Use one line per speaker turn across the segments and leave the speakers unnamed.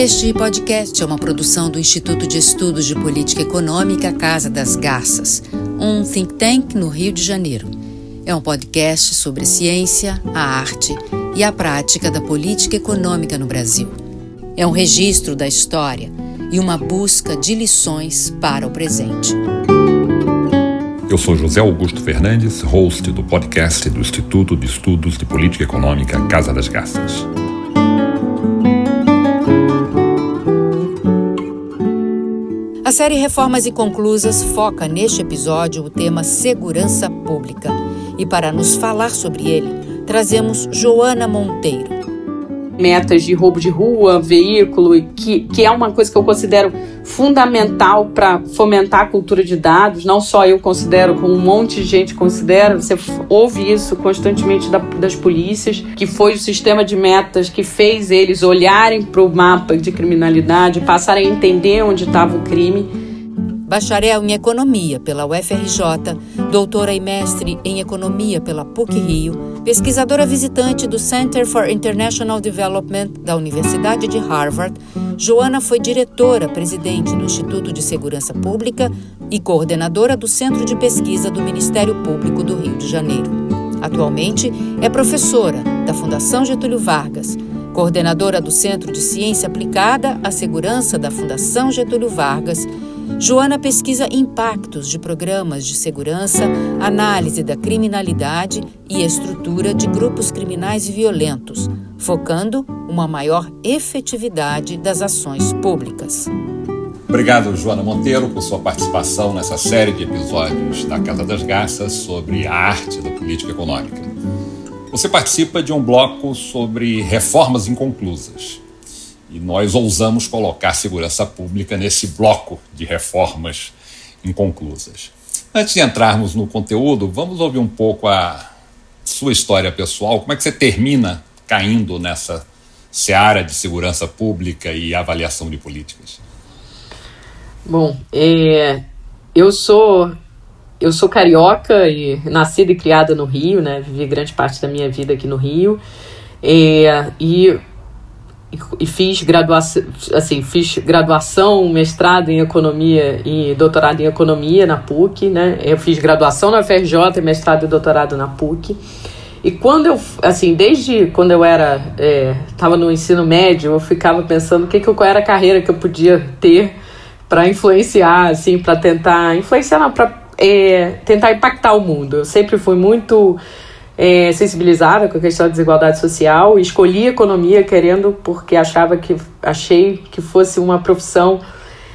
Este podcast é uma produção do Instituto de Estudos de Política Econômica Casa das Garças, um think tank no Rio de Janeiro. É um podcast sobre ciência, a arte e a prática da política econômica no Brasil. É um registro da história e uma busca de lições para o presente.
Eu sou José Augusto Fernandes, host do podcast do Instituto de Estudos de Política Econômica Casa das Garças.
A série Reformas Inconclusas foca neste episódio o tema segurança pública. E para nos falar sobre ele, trazemos Joana Monteiro,
metas de roubo de rua, veículo, que, que é uma coisa que eu considero fundamental para fomentar a cultura de dados. Não só eu considero, como um monte de gente considera. Você ouve isso constantemente da, das polícias, que foi o sistema de metas que fez eles olharem para o mapa de criminalidade, passarem a entender onde estava o crime
bacharel em Economia pela UFRJ, doutora e mestre em Economia pela PUC-Rio, pesquisadora visitante do Center for International Development da Universidade de Harvard, Joana foi diretora-presidente do Instituto de Segurança Pública e coordenadora do Centro de Pesquisa do Ministério Público do Rio de Janeiro. Atualmente é professora da Fundação Getúlio Vargas, coordenadora do Centro de Ciência Aplicada à Segurança da Fundação Getúlio Vargas Joana pesquisa impactos de programas de segurança, análise da criminalidade e estrutura de grupos criminais violentos, focando uma maior efetividade das ações públicas.
Obrigado, Joana Monteiro, por sua participação nessa série de episódios da Casa das Garças sobre a arte da política econômica. Você participa de um bloco sobre reformas inconclusas. E nós ousamos colocar segurança pública nesse bloco de reformas inconclusas. Antes de entrarmos no conteúdo, vamos ouvir um pouco a sua história pessoal. Como é que você termina caindo nessa seara de segurança pública e avaliação de políticas?
Bom, é, eu sou eu sou carioca e nascida e criada no Rio, né? Vivi grande parte da minha vida aqui no Rio. É, e e fiz graduação, assim, fiz graduação, mestrado em economia e doutorado em economia na PUC, né? Eu fiz graduação na FRJ, mestrado e doutorado na PUC. E quando eu, assim, desde quando eu era, estava é, no ensino médio, eu ficava pensando o que, que qual era a carreira que eu podia ter para influenciar, assim, para tentar influenciar, para é, tentar impactar o mundo. Eu sempre fui muito é, sensibilizada com a questão da desigualdade social escolhi economia querendo porque achava que achei que fosse uma profissão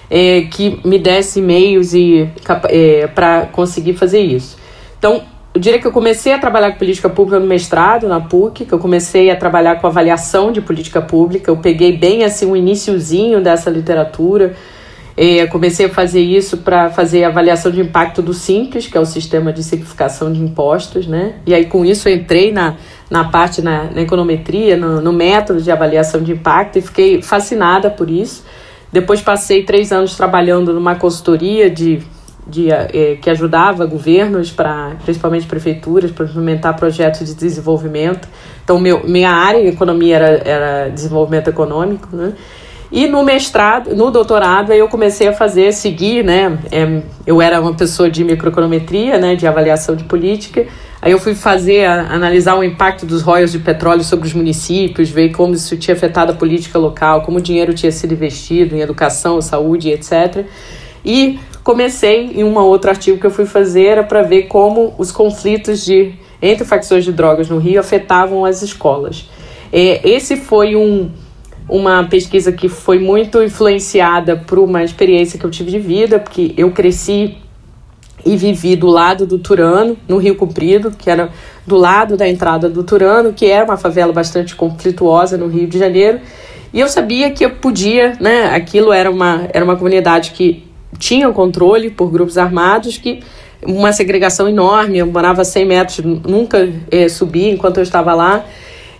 é, que me desse meios e é, para conseguir fazer isso. Então, eu diria que eu comecei a trabalhar com política pública no mestrado na PUC, que eu comecei a trabalhar com avaliação de política pública. Eu peguei bem assim um iníciozinho dessa literatura é, comecei a fazer isso para fazer a avaliação de impacto do Simples, que é o sistema de simplificação de impostos, né? E aí com isso eu entrei na, na parte na, na econometria, no, no, método de avaliação de impacto e fiquei fascinada por isso. Depois passei três anos trabalhando numa consultoria de, de é, que ajudava governos, para principalmente prefeituras, para implementar projetos de desenvolvimento. Então meu, minha área em economia era, era desenvolvimento econômico, né? E no mestrado, no doutorado, aí eu comecei a fazer, seguir, né? É, eu era uma pessoa de microeconometria, né? De avaliação de política. Aí eu fui fazer, a, analisar o impacto dos royalties de petróleo sobre os municípios, ver como isso tinha afetado a política local, como o dinheiro tinha sido investido em educação, saúde, etc. E comecei em um outro artigo que eu fui fazer era para ver como os conflitos de entre facções de drogas no Rio afetavam as escolas. É, esse foi um uma pesquisa que foi muito influenciada por uma experiência que eu tive de vida, porque eu cresci e vivi do lado do Turano, no Rio Comprido, que era do lado da entrada do Turano, que é uma favela bastante conflituosa no Rio de Janeiro. E eu sabia que eu podia, né? Aquilo era uma, era uma comunidade que tinha controle por grupos armados, que uma segregação enorme, eu morava a 100 metros, nunca é, subi enquanto eu estava lá.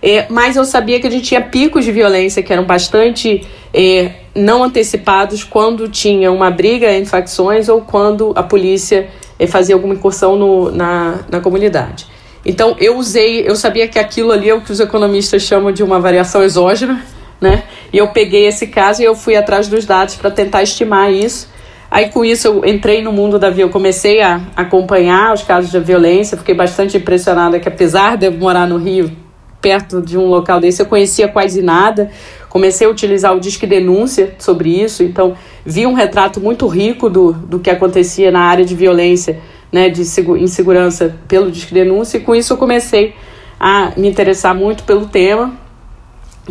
É, mas eu sabia que a gente tinha picos de violência que eram bastante é, não antecipados quando tinha uma briga entre facções ou quando a polícia é, fazia alguma incursão no, na, na comunidade. Então eu usei, eu sabia que aquilo ali é o que os economistas chamam de uma variação exógena, né? E eu peguei esse caso e eu fui atrás dos dados para tentar estimar isso. Aí com isso eu entrei no mundo da violência, comecei a acompanhar os casos de violência, fiquei bastante impressionada que apesar de eu morar no Rio, perto de um local desse, eu conhecia quase nada. Comecei a utilizar o Disque Denúncia sobre isso, então vi um retrato muito rico do, do que acontecia na área de violência, né, de insegurança pelo Disque Denúncia, e com isso eu comecei a me interessar muito pelo tema.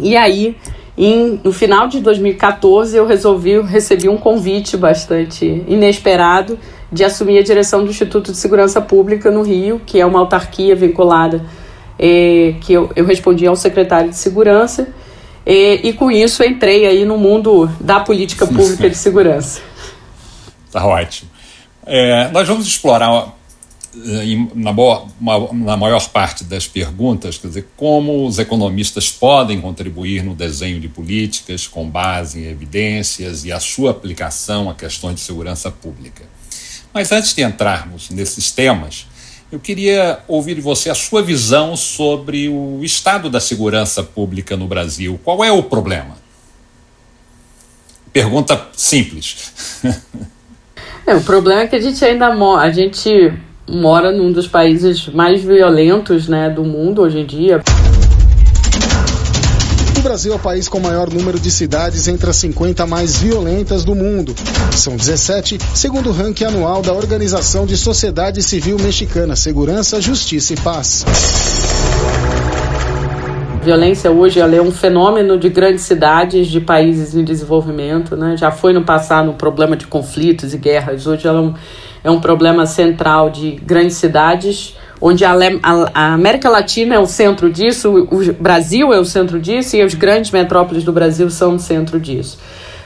E aí, em, no final de 2014, eu resolvi, recebi um convite bastante inesperado de assumir a direção do Instituto de Segurança Pública no Rio, que é uma autarquia vinculada que eu, eu respondi ao secretário de Segurança, e com isso entrei aí no mundo da política pública de segurança.
Tá ótimo. É, nós vamos explorar eh, na, boa, na maior parte das perguntas, quer dizer, como os economistas podem contribuir no desenho de políticas com base em evidências e a sua aplicação a questões de segurança pública. Mas antes de entrarmos nesses temas, eu queria ouvir de você a sua visão sobre o estado da segurança pública no Brasil. Qual é o problema? Pergunta simples.
É, o problema é que a gente ainda a gente mora num dos países mais violentos né, do mundo hoje em dia.
Brasil é o país com o maior número de cidades entre as 50 mais violentas do mundo. São 17, segundo o ranking anual da Organização de Sociedade Civil Mexicana, Segurança, Justiça e Paz.
Violência hoje é um fenômeno de grandes cidades, de países em desenvolvimento. Né? Já foi no passado um problema de conflitos e guerras. Hoje ela é um, é um problema central de grandes cidades onde a, a, América Latina é o centro disso, o Brasil é o centro disso e as grandes metrópoles do Brasil são o centro disso.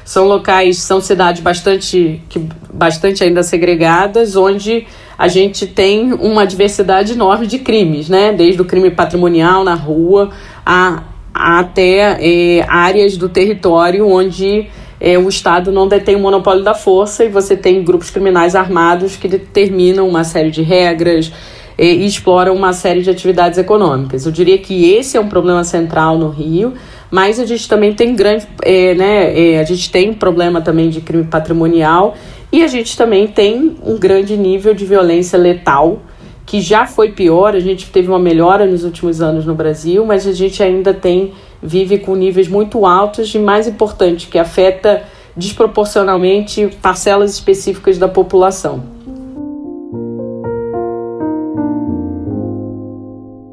São locais, são cidades bastante, que, bastante ainda segregadas, onde a gente tem uma diversidade enorme de crimes, né? Desde o crime patrimonial na rua a, a até é, áreas do território onde é, o Estado não detém o monopólio da força e você tem grupos criminais armados que determinam uma série de regras, e, exploram uma série de atividades econômicas. Eu diria que esse é um problema central no Rio, mas a gente também tem grande, é, né, é, a gente tem problema também de crime patrimonial e a gente também tem um grande nível de violência letal que já foi pior, a gente teve uma melhora nos últimos anos no Brasil, mas a gente ainda tem vive com níveis muito altos e mais importante que afeta desproporcionalmente parcelas específicas da população.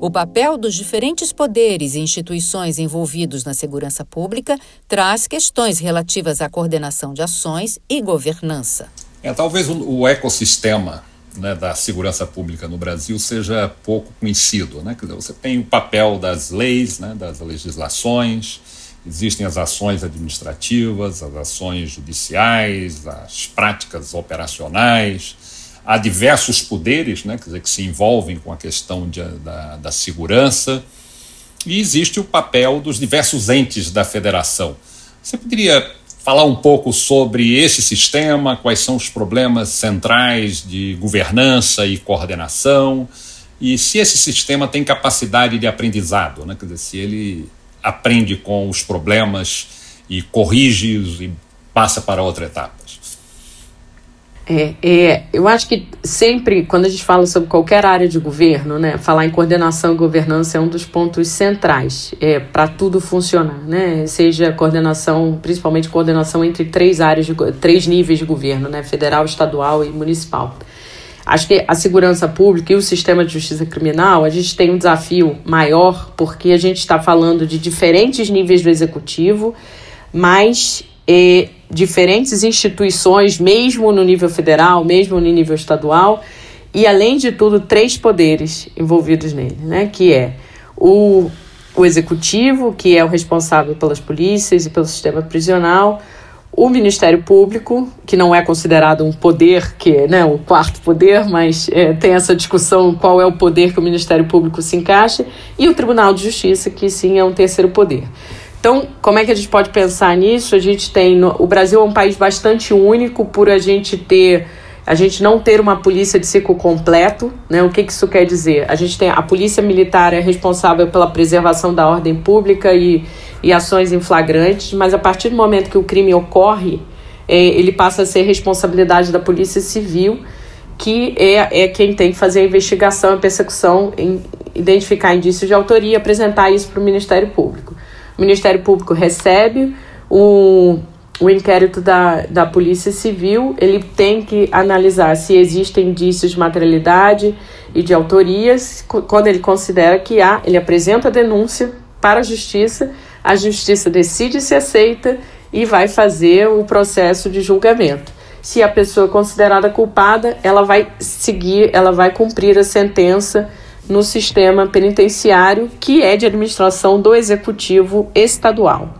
O papel dos diferentes poderes e instituições envolvidos na segurança pública traz questões relativas à coordenação de ações e governança.
É, talvez o, ecossistema né, da segurança pública no Brasil seja pouco conhecido. Né? Dizer, você tem o papel das leis, né, das legislações, existem as ações administrativas, as ações judiciais, as práticas operacionais há diversos poderes né, quer dizer, que se envolvem com a questão de, da, da segurança e existe o papel dos diversos entes da federação. Você poderia falar um pouco sobre esse sistema, quais são os problemas centrais de governança e coordenação, e se esse sistema tem capacidade de aprendizado, né? quer dizer, se ele aprende com os problemas e corrige e passa para outra etapa.
É, é, eu acho que sempre, quando a gente fala sobre qualquer área de governo, né, falar em coordenação e governança é um dos pontos centrais é, para tudo funcionar, né? Seja coordenação, principalmente coordenação entre três áreas, de, três níveis de governo, né, federal, estadual e municipal. Acho que a segurança pública e o sistema de justiça criminal, a gente tem um desafio maior porque a gente está falando de diferentes níveis do executivo, mas é, diferentes instituições, mesmo no nível federal, mesmo no nível estadual, e além de tudo, três poderes envolvidos nele, né? Que é o, o executivo, que é o responsável pelas polícias e pelo sistema prisional, o Ministério Público, que não é considerado um poder, que é né, o quarto poder, mas é, tem essa discussão qual é o poder que o Ministério Público se encaixa, e o Tribunal de Justiça, que sim é um terceiro poder. Então, como é que a gente pode pensar nisso? A gente tem. No, o Brasil é um país bastante único por a gente ter a gente não ter uma polícia de ciclo completo, né? O que, que isso quer dizer? A gente tem a polícia militar é responsável pela preservação da ordem pública e, e ações em flagrantes, mas a partir do momento que o crime ocorre, é, ele passa a ser responsabilidade da polícia civil, que é, é quem tem que fazer a investigação e persecução, em, identificar indícios de autoria apresentar isso para o Ministério Público. O Ministério Público recebe o o inquérito da, da Polícia Civil ele tem que analisar se existem indícios de materialidade e de autorias. Quando ele considera que há, ele apresenta a denúncia para a Justiça, a Justiça decide se aceita e vai fazer o processo de julgamento. Se a pessoa é considerada culpada, ela vai seguir, ela vai cumprir a sentença no sistema penitenciário, que é de administração do Executivo Estadual.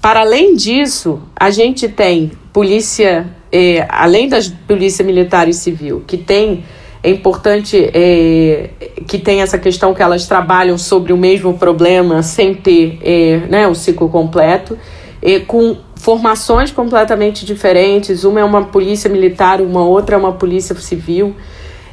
Para além disso, a gente tem polícia, é, além das polícia militar e civil, que tem é importante é, que tem essa questão que elas trabalham sobre o mesmo problema sem ter é, né, o ciclo completo, é, com formações completamente diferentes. Uma é uma polícia militar, uma outra é uma polícia civil.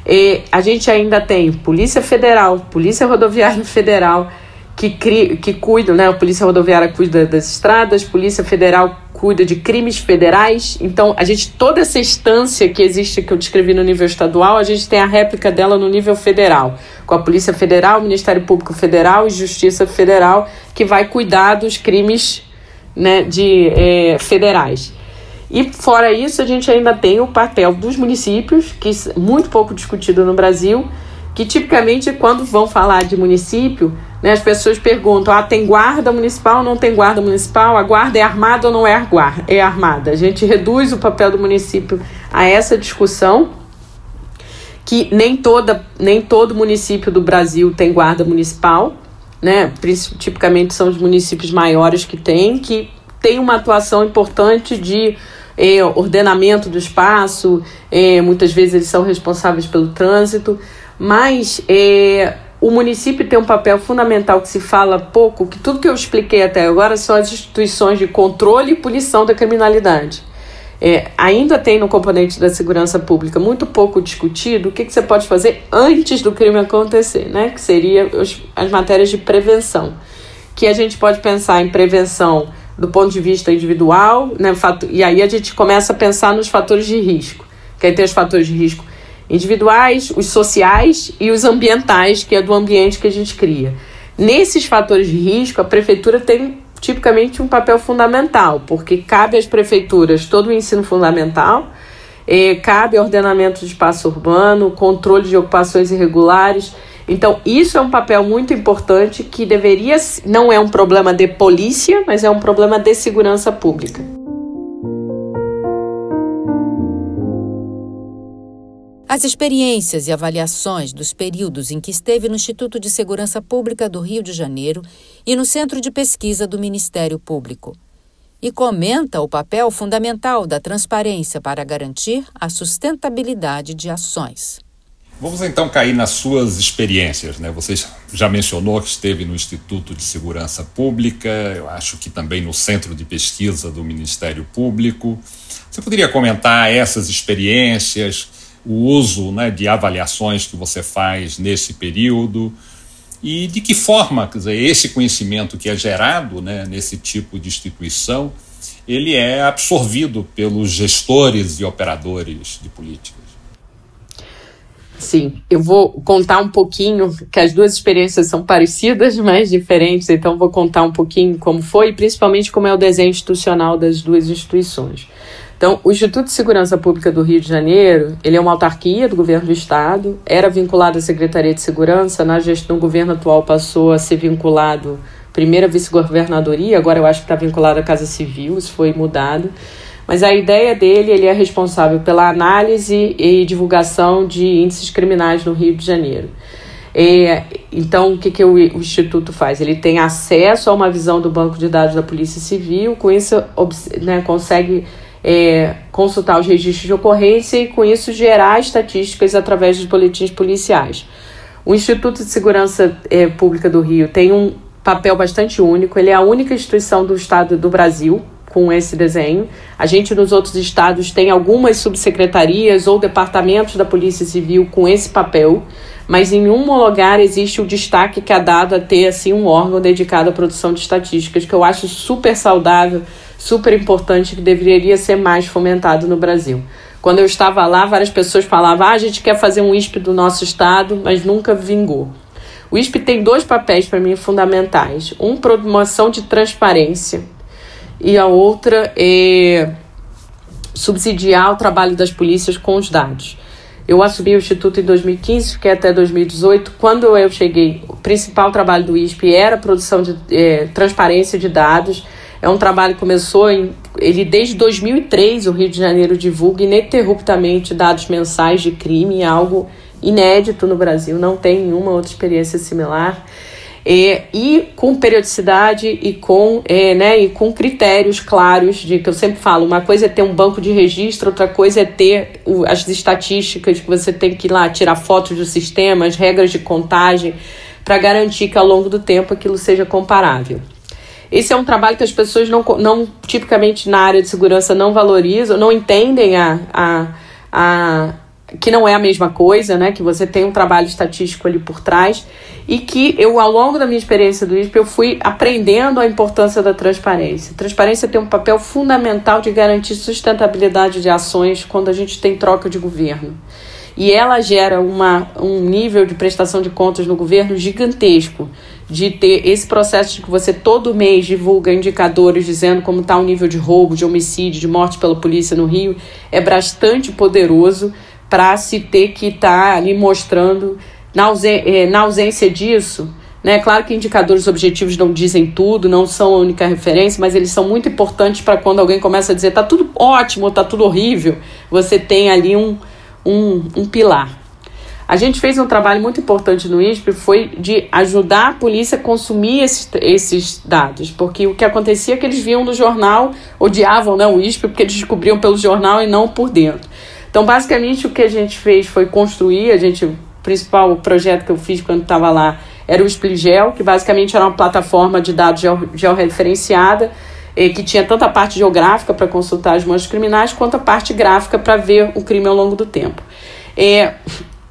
É, a gente ainda tem Polícia Federal, Polícia Rodoviária Federal, que, cri, que cuidam, né? A Polícia Rodoviária cuida das estradas, Polícia Federal cuida de crimes federais. Então, a gente, toda essa instância que existe, que eu descrevi no nível estadual, a gente tem a réplica dela no nível federal, com a Polícia Federal, Ministério Público Federal e Justiça Federal, que vai cuidar dos crimes né, de, é, federais. E fora isso, a gente ainda tem o papel dos municípios, que é muito pouco discutido no Brasil, que tipicamente quando vão falar de município, né, as pessoas perguntam: ah, tem guarda municipal não tem guarda municipal? A guarda é armada ou não é, é armada? A gente reduz o papel do município a essa discussão, que nem, toda, nem todo município do Brasil tem guarda municipal, né? tipicamente são os municípios maiores que têm, que tem uma atuação importante de é, ordenamento do espaço, é, muitas vezes eles são responsáveis pelo trânsito, mas é, o município tem um papel fundamental que se fala pouco, que tudo que eu expliquei até agora são as instituições de controle e punição da criminalidade. É, ainda tem no componente da segurança pública muito pouco discutido o que, que você pode fazer antes do crime acontecer, né? que seria os, as matérias de prevenção. Que a gente pode pensar em prevenção do ponto de vista individual, né? e aí a gente começa a pensar nos fatores de risco. Que aí tem os fatores de risco individuais, os sociais e os ambientais, que é do ambiente que a gente cria. Nesses fatores de risco, a prefeitura tem tipicamente um papel fundamental, porque cabe às prefeituras todo o ensino fundamental, eh, cabe ordenamento de espaço urbano, controle de ocupações irregulares. Então, isso é um papel muito importante que deveria, não é um problema de polícia, mas é um problema de segurança pública.
As experiências e avaliações dos períodos em que esteve no Instituto de Segurança Pública do Rio de Janeiro e no Centro de Pesquisa do Ministério Público. E comenta o papel fundamental da transparência para garantir a sustentabilidade de ações.
Vamos então cair nas suas experiências. Né? Você já mencionou que esteve no Instituto de Segurança Pública, eu acho que também no Centro de Pesquisa do Ministério Público. Você poderia comentar essas experiências? o uso né, de avaliações que você faz nesse período e de que forma quer dizer, esse conhecimento que é gerado né, nesse tipo de instituição ele é absorvido pelos gestores e operadores de políticas.
Sim, eu vou contar um pouquinho, que as duas experiências são parecidas, mas diferentes, então vou contar um pouquinho como foi, e principalmente como é o desenho institucional das duas instituições. Então, o Instituto de Segurança Pública do Rio de Janeiro, ele é uma autarquia do governo do estado, era vinculado à Secretaria de Segurança, na gestão do governo atual passou a ser vinculado primeira vice-governadoria, agora eu acho que está vinculado à Casa Civil, isso foi mudado. Mas a ideia dele, ele é responsável pela análise e divulgação de índices criminais no Rio de Janeiro. É, então, o que, que o, o, Instituto faz? Ele tem acesso a uma visão do banco de dados da Polícia Civil, com isso né, consegue é, consultar os registros de ocorrência e, com isso, gerar estatísticas através dos boletins policiais. O Instituto de Segurança é, Pública do Rio tem um papel bastante único. Ele é a única instituição do Estado do Brasil com esse desenho. A gente nos outros estados tem algumas subsecretarias ou departamentos da Polícia Civil com esse papel, mas em um lugar existe o destaque que é dado a ter assim um órgão dedicado à produção de estatísticas, que eu acho super saudável, super importante, que deveria ser mais fomentado no Brasil. Quando eu estava lá, várias pessoas falavam: ah, a gente quer fazer um ISP do nosso estado, mas nunca vingou. O ISP tem dois papéis para mim fundamentais: um, promoção de transparência, e a outra é subsidiar o trabalho das polícias com os dados. Eu assumi o Instituto em 2015, fiquei até 2018. Quando eu cheguei, o principal trabalho do ISP era a produção de é, transparência de dados. É um trabalho que começou em. Ele, desde 2003, o Rio de Janeiro divulga ininterruptamente dados mensais de crime, algo inédito no Brasil, não tem nenhuma outra experiência similar. É, e com periodicidade e com, é, né, e com critérios claros de que eu sempre falo, uma coisa é ter um banco de registro, outra coisa é ter o, as estatísticas que você tem que ir lá tirar fotos do sistema, as regras de contagem, para garantir que ao longo do tempo aquilo seja comparável. Esse é um trabalho que as pessoas não, não tipicamente na área de segurança não valorizam, não entendem a, a, a que não é a mesma coisa, né? Que você tem um trabalho estatístico ali por trás e que eu, ao longo da minha experiência do ISP, eu fui aprendendo a importância da transparência. Transparência tem um papel fundamental de garantir sustentabilidade de ações quando a gente tem troca de governo. E ela gera uma, um nível de prestação de contas no governo gigantesco, de ter esse processo de que você todo mês divulga indicadores dizendo como está o nível de roubo, de homicídio, de morte pela polícia no Rio, é bastante poderoso para se ter que estar tá ali mostrando, na, ausência, eh, na ausência disso, né? Claro que indicadores objetivos não dizem tudo, não são a única referência, mas eles são muito importantes para quando alguém começa a dizer tá tudo ótimo, tá tudo horrível, você tem ali um, um, um pilar. A gente fez um trabalho muito importante no ISP, foi de ajudar a polícia a consumir esses, esses dados, porque o que acontecia é que eles viam no jornal, odiavam né, o ISP, porque eles descobriam pelo jornal e não por dentro. Então, basicamente, o que a gente fez foi construir, a gente, o principal projeto que eu fiz quando estava lá era o Spligel, que basicamente era uma plataforma de dados georreferenciada, eh, que tinha tanto a parte geográfica para consultar as manchas criminais, quanto a parte gráfica para ver o crime ao longo do tempo. É,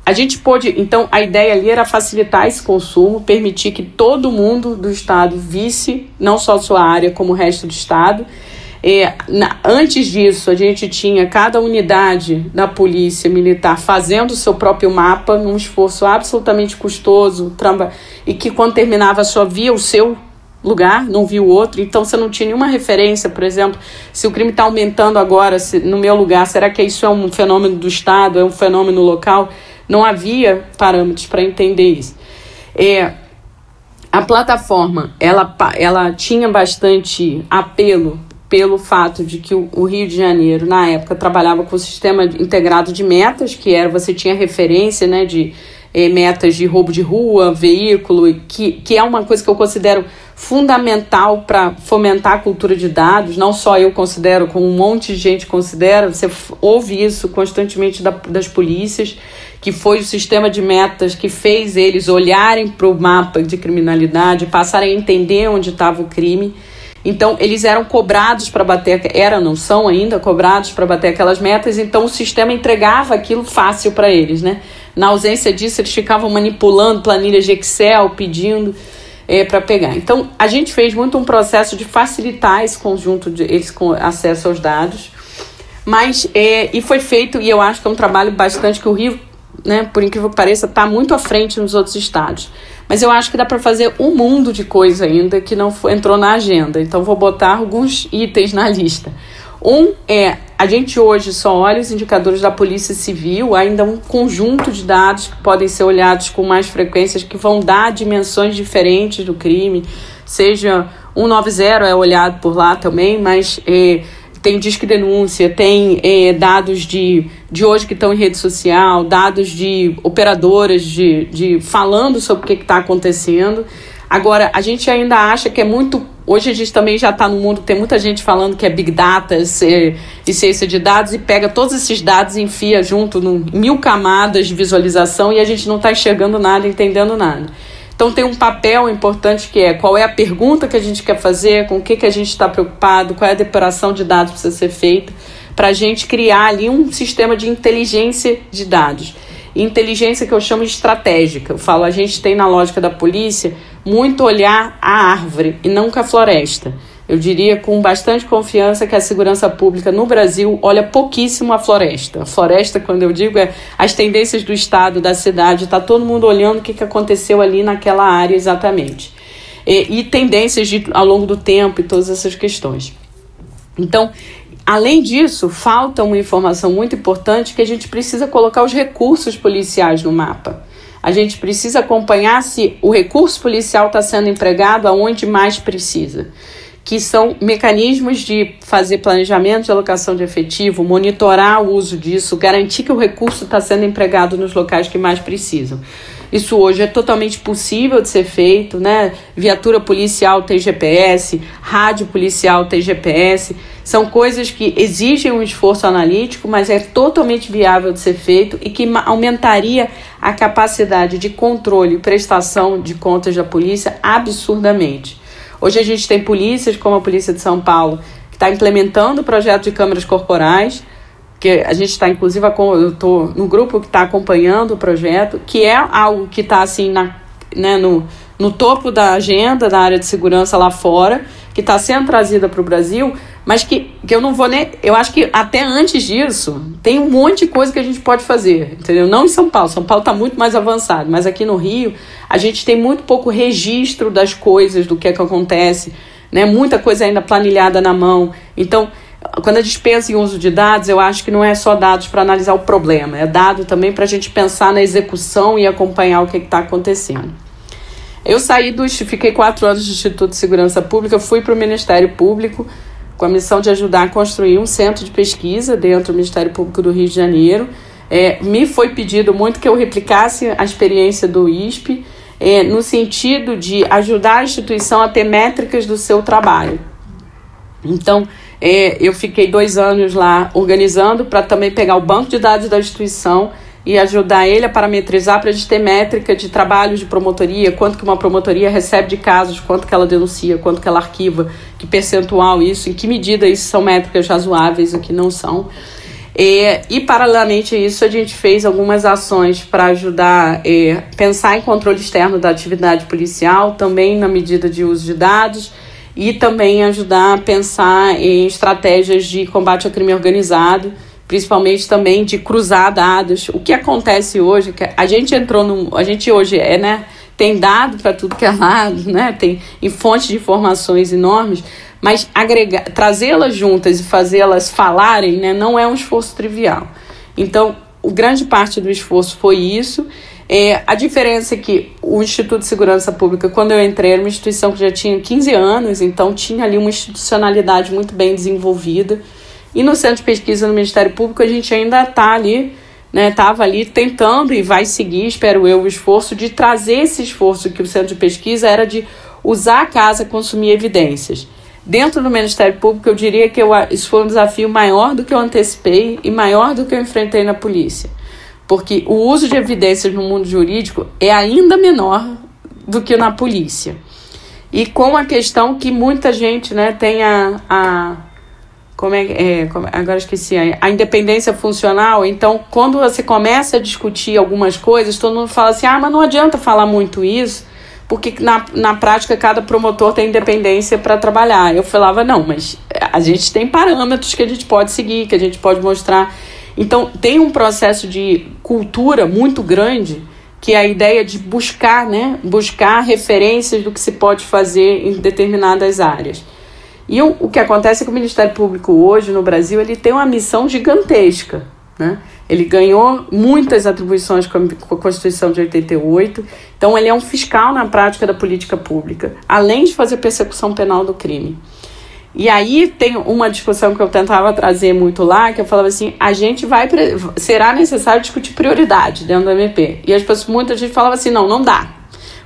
a gente pôde, então, a ideia ali era facilitar esse consumo, permitir que todo mundo do Estado visse, não só sua área, como o resto do Estado, é, na, antes disso, a gente tinha cada unidade da polícia militar fazendo o seu próprio mapa, num esforço absolutamente custoso, e que quando terminava só via o seu lugar, não via o outro, então você não tinha nenhuma referência, por exemplo, se o crime está aumentando agora se, no meu lugar, será que isso é um fenômeno do Estado, é um fenômeno local? Não havia parâmetros para entender isso. É, a plataforma, ela, ela tinha bastante apelo pelo fato de que o, Rio de Janeiro, na época, trabalhava com o sistema integrado de metas, que era você tinha referência né, de eh, metas de roubo de rua, veículo, que, que é uma coisa que eu considero fundamental para fomentar a cultura de dados, não só eu considero, como um monte de gente considera, você ouve isso constantemente da, das polícias, que foi o sistema de metas que fez eles olharem para o mapa de criminalidade, passarem a entender onde estava o crime então, eles eram cobrados para bater, eram, não são ainda, cobrados para bater aquelas metas, então o sistema entregava aquilo fácil para eles, né? Na ausência disso, eles ficavam manipulando planilhas de Excel, pedindo é, para pegar. Então, a gente fez muito um processo de facilitar esse conjunto de com acesso aos dados, mas, é, e foi feito, e eu acho que é um trabalho bastante que o Rio, né, por incrível que pareça, está muito à frente nos outros estados. Mas eu acho que dá para fazer um mundo de coisa ainda que não entrou na agenda. Então vou botar alguns itens na lista. Um é a gente hoje só olha os indicadores da Polícia Civil, ainda um conjunto de dados que podem ser olhados com mais frequências, que vão dar dimensões diferentes do crime, seja 190 é olhado por lá também, mas é, tem disque denúncia, tem é, dados de, de hoje que estão em rede social, dados de operadoras de, de falando sobre o que está acontecendo. Agora, a gente ainda acha que é muito. Hoje a gente também já está no mundo, tem muita gente falando que é Big Data e ciência de dados e pega todos esses dados e enfia junto em mil camadas de visualização e a gente não está enxergando nada, entendendo nada. Então tem um papel importante que é qual é a pergunta que a gente quer fazer, com o que, que a gente está preocupado, qual é a depuração de dados que precisa ser feita, para a gente criar ali um sistema de inteligência de dados. Inteligência que eu chamo de estratégica. Eu falo, a gente tem na lógica da polícia muito olhar a árvore e não a floresta. Eu diria com bastante confiança que a segurança pública no Brasil olha pouquíssimo a floresta. A floresta, quando eu digo, é as tendências do estado, da cidade, está todo mundo olhando o que, que aconteceu ali naquela área exatamente. E, e tendências de, ao longo do tempo e todas essas questões. Então, além disso, falta uma informação muito importante que a gente precisa colocar os recursos policiais no mapa. A gente precisa acompanhar se o recurso policial está sendo empregado aonde mais precisa que são mecanismos de fazer planejamento de alocação de efetivo, monitorar o uso disso, garantir que o recurso está sendo empregado nos locais que mais precisam. Isso hoje é totalmente possível de ser feito, né? Viatura policial tem GPS, rádio policial tem GPS. São coisas que exigem um esforço analítico, mas é totalmente viável de ser feito e que aumentaria a capacidade de controle e prestação de contas da polícia absurdamente. Hoje a gente tem polícias, como a Polícia de São Paulo, que está implementando o projeto de câmeras corporais, que a gente está, inclusive, eu no grupo que está acompanhando o projeto, que é algo que está assim na, né, no, no topo da agenda da área de segurança lá fora, que está sendo trazida para o Brasil, mas que, que eu não vou nem. Eu acho que até antes disso, tem um monte de coisa que a gente pode fazer, entendeu? Não em São Paulo, São Paulo está muito mais avançado, mas aqui no Rio, a gente tem muito pouco registro das coisas, do que é que acontece, né? Muita coisa ainda planilhada na mão. Então, quando a gente pensa em uso de dados, eu acho que não é só dados para analisar o problema, é dado também para a gente pensar na execução e acompanhar o que está acontecendo. Eu saí do. Fiquei quatro anos no Instituto de Segurança Pública, fui para o Ministério Público com a missão de ajudar a construir um centro de pesquisa dentro do Ministério Público do Rio de Janeiro. É, me foi pedido muito que eu replicasse a experiência do ISP, é, no sentido de ajudar a instituição a ter métricas do seu trabalho. Então, é, eu fiquei dois anos lá organizando para também pegar o banco de dados da instituição e ajudar ele a parametrizar para a gente ter métrica de trabalho de promotoria, quanto que uma promotoria recebe de casos, quanto que ela denuncia, quanto que ela arquiva, que percentual isso, em que medida isso são métricas razoáveis e que não são. E, e paralelamente a isso, a gente fez algumas ações para ajudar é, pensar em controle externo da atividade policial, também na medida de uso de dados, e também ajudar a pensar em estratégias de combate ao crime organizado, principalmente também de cruzar dados. O que acontece hoje, que a gente entrou no, a gente hoje é, né, tem dado para tudo que é lado, né, tem em fontes de informações enormes, mas agregar, trazê-las juntas e fazê-las falarem, né, não é um esforço trivial. Então, grande parte do esforço foi isso. É, a diferença é que o Instituto de Segurança Pública, quando eu entrei, era uma instituição que já tinha 15 anos, então tinha ali uma institucionalidade muito bem desenvolvida. E no centro de pesquisa no Ministério Público a gente ainda está ali, né, estava ali tentando e vai seguir, espero eu, o esforço de trazer esse esforço que o centro de pesquisa era de usar a casa consumir evidências. Dentro do Ministério Público, eu diria que eu, isso foi um desafio maior do que eu antecipei e maior do que eu enfrentei na polícia. Porque o uso de evidências no mundo jurídico é ainda menor do que na polícia. E com a questão que muita gente né, tem a, a como é, é como, agora esqueci, a, independência funcional. Então, quando você começa a discutir algumas coisas, todo mundo fala assim: ah, mas não adianta falar muito isso, porque na, na prática cada promotor tem independência para trabalhar. Eu falava: não, mas a gente tem parâmetros que a gente pode seguir, que a gente pode mostrar. Então, tem um processo de cultura muito grande que é a ideia de buscar, né, buscar referências do que se pode fazer em determinadas áreas. E o, o que acontece é que o Ministério Público hoje no Brasil ele tem uma missão gigantesca. Né? Ele ganhou muitas atribuições com a Constituição de 88, então ele é um fiscal na prática da política pública, além de fazer persecução penal do crime. E aí tem uma discussão que eu tentava trazer muito lá, que eu falava assim, a gente vai será necessário discutir prioridade dentro do MP. E as pessoas, muita gente falava assim, não, não dá.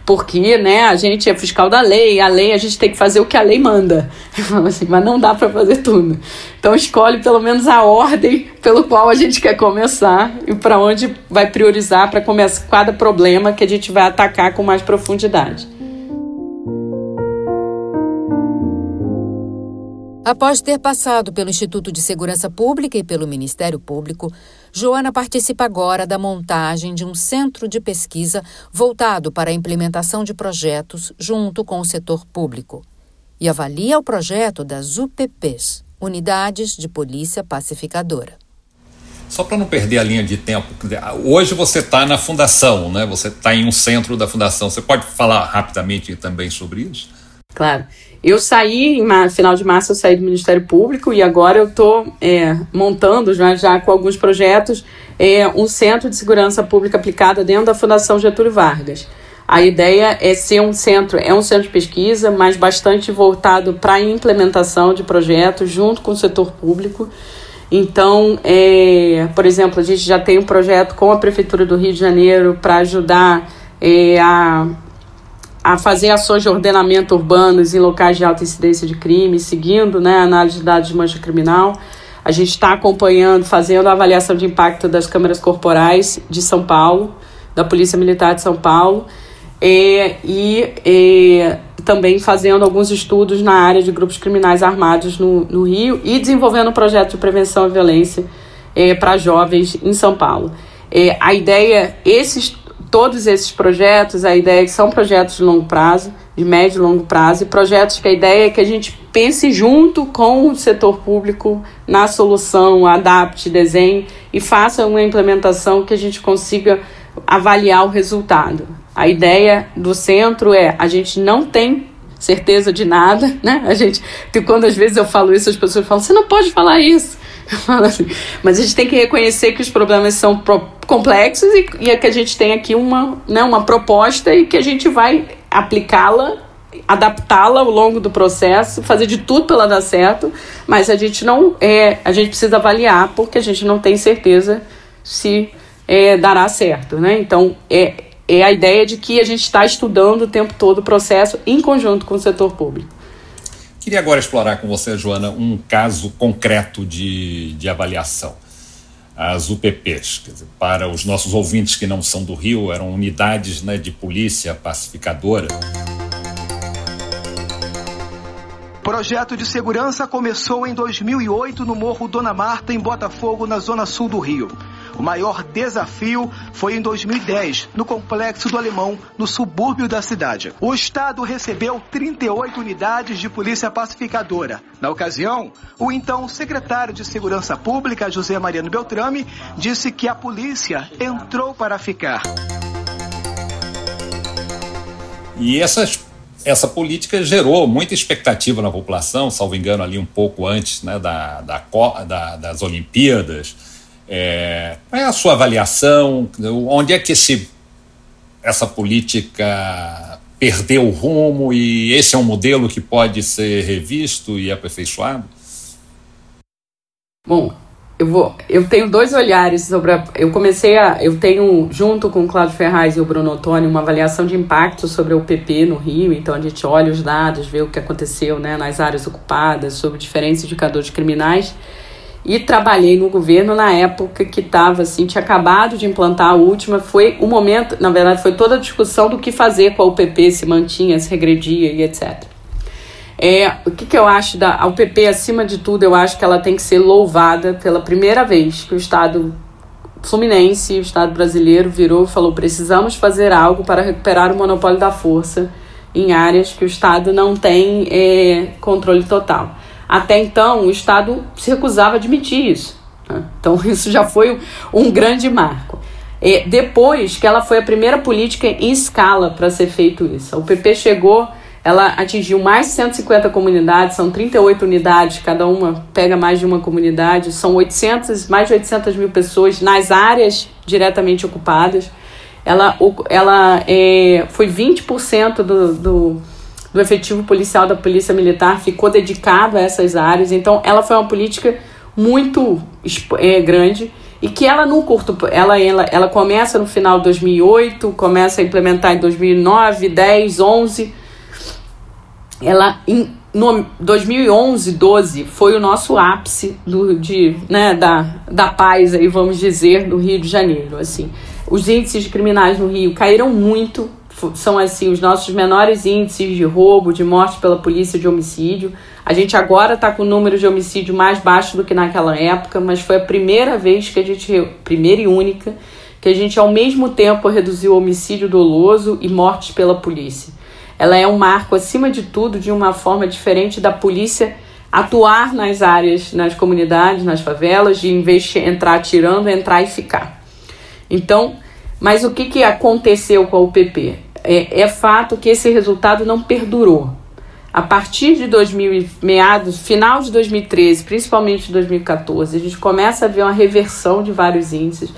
porque né, a gente é fiscal da lei, a lei a gente tem que fazer o que a lei manda. Assim, mas não dá para fazer tudo. Então escolhe pelo menos a ordem pelo qual a gente quer começar e para onde vai priorizar para começar cada problema que a gente vai atacar com mais profundidade.
Após ter passado pelo Instituto de Segurança Pública e pelo Ministério Público, Joana participa agora da montagem de um centro de pesquisa voltado para a implementação de projetos junto com o setor público e avalia o projeto das UPPs, Unidades de Polícia Pacificadora.
Só para não perder a linha de tempo, hoje você está na fundação, né? Você está em um centro da fundação. Você pode falar rapidamente também sobre isso?
Claro. Eu saí, em final de março, eu saí do Ministério Público e agora eu estou é, montando já, já com alguns projetos é, um centro de segurança pública aplicada dentro da Fundação Getúlio Vargas. A ideia é ser um centro, é um centro de pesquisa, mas bastante voltado para a implementação de projetos junto com o setor público. Então, é, por exemplo, a gente já tem um projeto com a Prefeitura do Rio de Janeiro para ajudar é, a a fazer ações de ordenamento urbanos em locais de alta incidência de crime, seguindo né, a análise de dados de mancha criminal. A gente está acompanhando, fazendo a avaliação de impacto das câmeras corporais de São Paulo, da Polícia Militar de São Paulo, e, e, e também fazendo alguns estudos na área de grupos criminais armados no, no Rio e desenvolvendo um projeto de prevenção à violência é, para jovens em São Paulo. É, a ideia, esses todos esses projetos, a ideia é que são projetos de longo prazo, de médio e longo prazo, e projetos que a ideia é que a gente pense junto com o setor público na solução, adapte, desenhe e faça uma implementação que a gente consiga avaliar o resultado. A ideia do centro é a gente não tem certeza de nada, né? A gente, quando às vezes eu falo isso, as pessoas falam: "Você não pode falar isso". Assim, mas a gente tem que reconhecer que os problemas são complexos e, e é que a gente tem aqui uma, né, uma proposta e que a gente vai aplicá-la, adaptá-la ao longo do processo, fazer de tudo para ela dar certo, mas a gente não é, a gente precisa avaliar porque a gente não tem certeza se é, dará certo, né? Então é, é a ideia de que a gente está estudando o tempo todo o processo em conjunto com o setor público.
Queria agora explorar com você, Joana, um caso concreto de, de avaliação. As UPPs, dizer, para os nossos ouvintes que não são do Rio, eram unidades né, de polícia pacificadora.
O projeto de segurança começou em 2008 no Morro Dona Marta, em Botafogo, na zona sul do Rio. O maior desafio foi em 2010, no Complexo do Alemão, no subúrbio da cidade. O Estado recebeu 38 unidades de polícia pacificadora. Na ocasião, o então secretário de Segurança Pública, José Mariano Beltrame, disse que a polícia entrou para ficar.
E essas essa política gerou muita expectativa na população, salvo engano, ali um pouco antes né, da, da, da, das Olimpíadas. É, qual é a sua avaliação? Onde é que esse, essa política perdeu o rumo e esse é um modelo que pode ser revisto e aperfeiçoado?
Bom, eu vou, eu tenho dois olhares sobre a, eu comecei a, eu tenho junto com o Cláudio Ferraz e o Bruno Ottoni uma avaliação de impacto sobre o PP no Rio, então a gente olha os dados, vê o que aconteceu, né, nas áreas ocupadas, sobre diferentes indicadores criminais e trabalhei no governo na época que estava assim, tinha acabado de implantar a última, foi o momento, na verdade, foi toda a discussão do que fazer com a UPP, se mantinha, se regredia e etc. É, o que, que eu acho da UPP, acima de tudo, eu acho que ela tem que ser louvada pela primeira vez que o Estado fluminense, o Estado brasileiro virou e falou: precisamos fazer algo para recuperar o monopólio da força em áreas que o Estado não tem é, controle total. Até então, o Estado se recusava a admitir isso. Né? Então, isso já foi um grande marco. É, depois que ela foi a primeira política em escala para ser feito isso. O PP chegou, ela atingiu mais de 150 comunidades, são 38 unidades, cada uma pega mais de uma comunidade, são 800, mais de 800 mil pessoas nas áreas diretamente ocupadas. Ela, ela é, foi 20% do, do do efetivo policial da Polícia Militar ficou dedicado a essas áreas. Então, ela foi uma política muito é, grande e que ela no curto, ela, ela, ela começa no final de 2008, começa a implementar em 2009, 10, 11. Ela em no 2011, 12 foi o nosso ápice do, de, né, da, da paz aí, vamos dizer, no Rio de Janeiro, assim. Os índices de criminais no Rio caíram muito, são assim os nossos menores índices de roubo, de morte pela polícia, de homicídio. A gente agora está com o número de homicídio mais baixo do que naquela época, mas foi a primeira vez que a gente, primeira e única, que a gente ao mesmo tempo reduziu o homicídio doloso e mortes pela polícia. Ela é um marco, acima de tudo, de uma forma diferente da polícia atuar nas áreas, nas comunidades, nas favelas, de em vez de entrar atirando, entrar e ficar. Então, mas o que, que aconteceu com a UPP? É, é fato que esse resultado não perdurou. A partir de 2000, meados, final de 2013, principalmente de 2014, a gente começa a ver uma reversão de vários índices.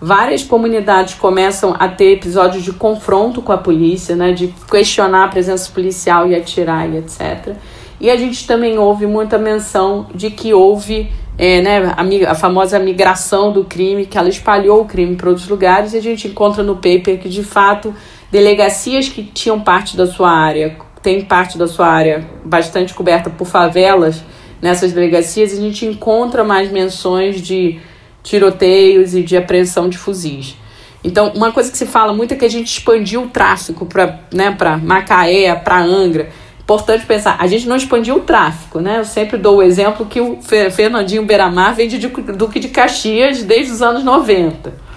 Várias comunidades começam a ter episódios de confronto com a polícia, né, de questionar a presença policial e atirar e etc. E a gente também ouve muita menção de que houve é, né, a, a, famosa migração do crime, que ela espalhou o crime para outros lugares, e a gente encontra no paper que, de fato, delegacias que tinham parte da sua área, tem parte da sua área bastante coberta por favelas, nessas delegacias, a gente encontra mais menções de tiroteios e de apreensão de fuzis. Então, uma coisa que se fala muito é que a gente expandiu o tráfico para né, Macaé, para Angra. Importante pensar, a gente não expandiu o tráfico, né? Eu sempre dou o exemplo que o Fernandinho Beiramar vem de Duque de Caxias desde os anos 90.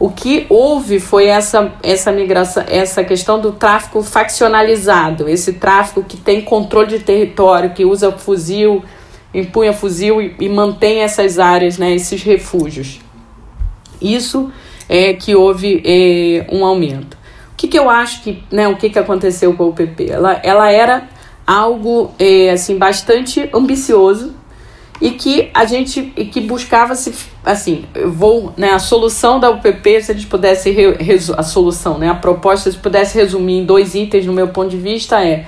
O que houve foi essa, essa migração, essa questão do tráfico faccionalizado, esse tráfico que tem controle de território, que usa fuzil, empunha fuzil e, e mantém essas áreas, né, esses refúgios. Isso é que houve é, um aumento. O que, que eu acho que, né, o que, que aconteceu com a UPP? Ela, ela era algo é, assim bastante ambicioso e que a gente e que buscava se assim vou né a solução da UPP se a gente pudesse a solução né a proposta se pudesse resumir em dois itens no meu ponto de vista é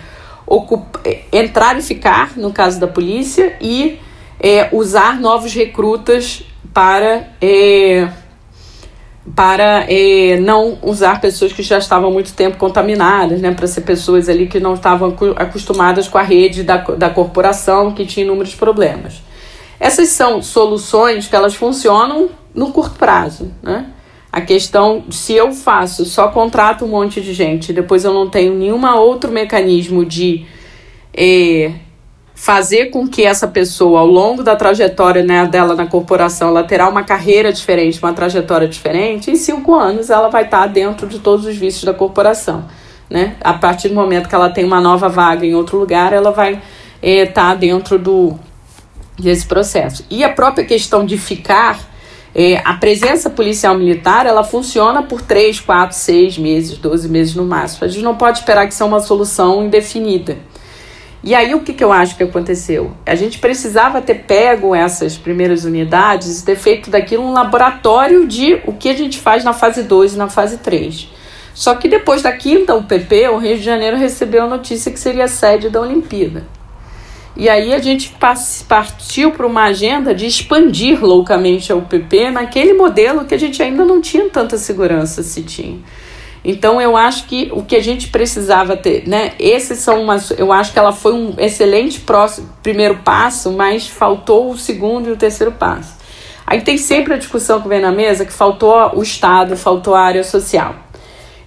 ocupa, entrar e ficar, no caso da polícia, e é, usar novos recrutas para, é, para é, não usar pessoas que já estavam muito tempo contaminadas, né, para ser pessoas ali que não estavam acostumadas com a rede da, da corporação, que tinha inúmeros problemas. Essas são soluções que elas funcionam no curto prazo, né? A questão, se eu faço, só contrato um monte de gente, depois eu não tenho nenhum outro mecanismo de é, fazer com que essa pessoa, ao longo da trajetória né, dela na corporação, ela terá uma carreira diferente, uma trajetória diferente, em cinco anos ela vai estar dentro de todos os vícios da corporação. Né? A partir do momento que ela tem uma nova vaga em outro lugar, ela vai estar é, tá dentro do, desse processo. E a própria questão de ficar é, a presença policial militar ela funciona por 3, 4, 6 meses, 12 meses no máximo. A gente não pode esperar que seja uma solução indefinida. E aí o que, que eu acho que aconteceu? A gente precisava ter pego essas primeiras unidades e ter feito daquilo um laboratório de o que a gente faz na fase 2 e na fase 3. Só que depois da quinta UPP, o Rio de Janeiro recebeu a notícia que seria sede da Olimpíada. E aí a gente partiu para uma agenda de expandir loucamente a UPP naquele modelo que a gente ainda não tinha tanta segurança se tinha. Então eu acho que o que a gente precisava ter, né? Esses são umas, eu acho que ela foi um excelente próximo, primeiro passo, mas faltou o segundo e o terceiro passo. Aí tem sempre a discussão que vem na mesa que faltou o Estado, faltou a área social.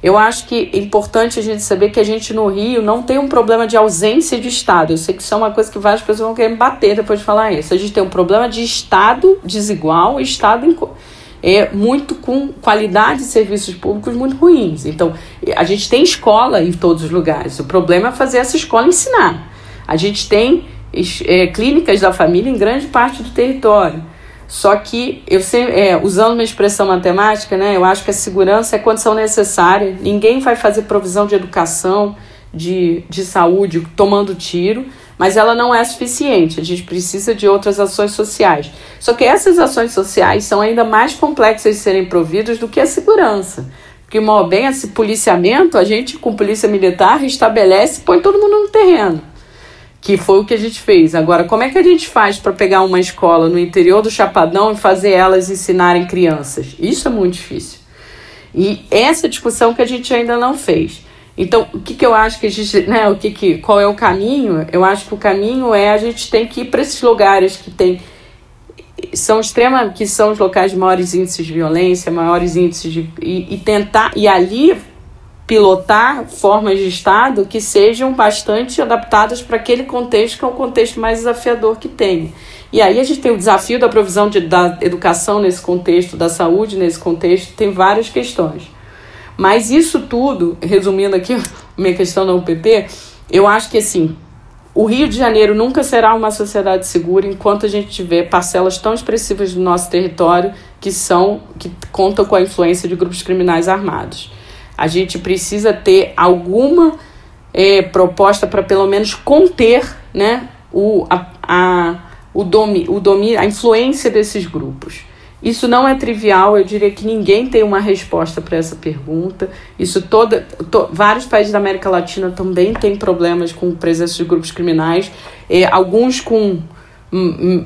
Eu acho que é importante a gente saber que a gente no Rio não tem um problema de ausência de Estado. Eu sei que isso é uma coisa que várias pessoas vão querer me bater depois de falar isso. A gente tem um problema de Estado desigual Estado é muito com qualidade de serviços públicos muito ruins. Então, a gente tem escola em todos os lugares. O problema é fazer essa escola ensinar. A gente tem é, clínicas da família em grande parte do território. Só que eu é, usando uma expressão matemática, né, eu acho que a segurança é condição necessária. Ninguém vai fazer provisão de educação, de, de saúde, tomando tiro, mas ela não é suficiente. A gente precisa de outras ações sociais. Só que essas ações sociais são ainda mais complexas de serem providas do que a segurança. Porque, mal bem, esse policiamento, a gente com polícia militar estabelece e põe todo mundo no terreno. Que foi o que a gente fez. Agora, como é que a gente faz para pegar uma escola no interior do Chapadão e fazer elas ensinarem crianças? Isso é muito difícil. E essa discussão que a gente ainda não fez. Então, o que, que eu acho que a gente, né, o que, que qual é o caminho? Eu acho que o caminho é a gente tem que ir para esses lugares que tem são extrema que são os locais de maiores índices de violência, maiores índices de e, e tentar e ali pilotar formas de Estado que sejam bastante adaptadas para aquele contexto, que é o contexto mais desafiador que tem. E aí a gente tem o desafio da provisão de, da educação nesse contexto, da saúde nesse contexto, tem várias questões. Mas isso tudo, resumindo aqui minha questão da UPP, eu acho que assim, o Rio de Janeiro nunca será uma sociedade segura enquanto a gente tiver parcelas tão expressivas do nosso território que são que contam com a influência de grupos criminais armados. A gente precisa ter alguma é, proposta para pelo menos conter né, o, a, a, o, domi, o domi, a influência desses grupos. Isso não é trivial, eu diria que ninguém tem uma resposta para essa pergunta. Isso toda, to, vários países da América Latina também têm problemas com presença de grupos criminais, é, alguns com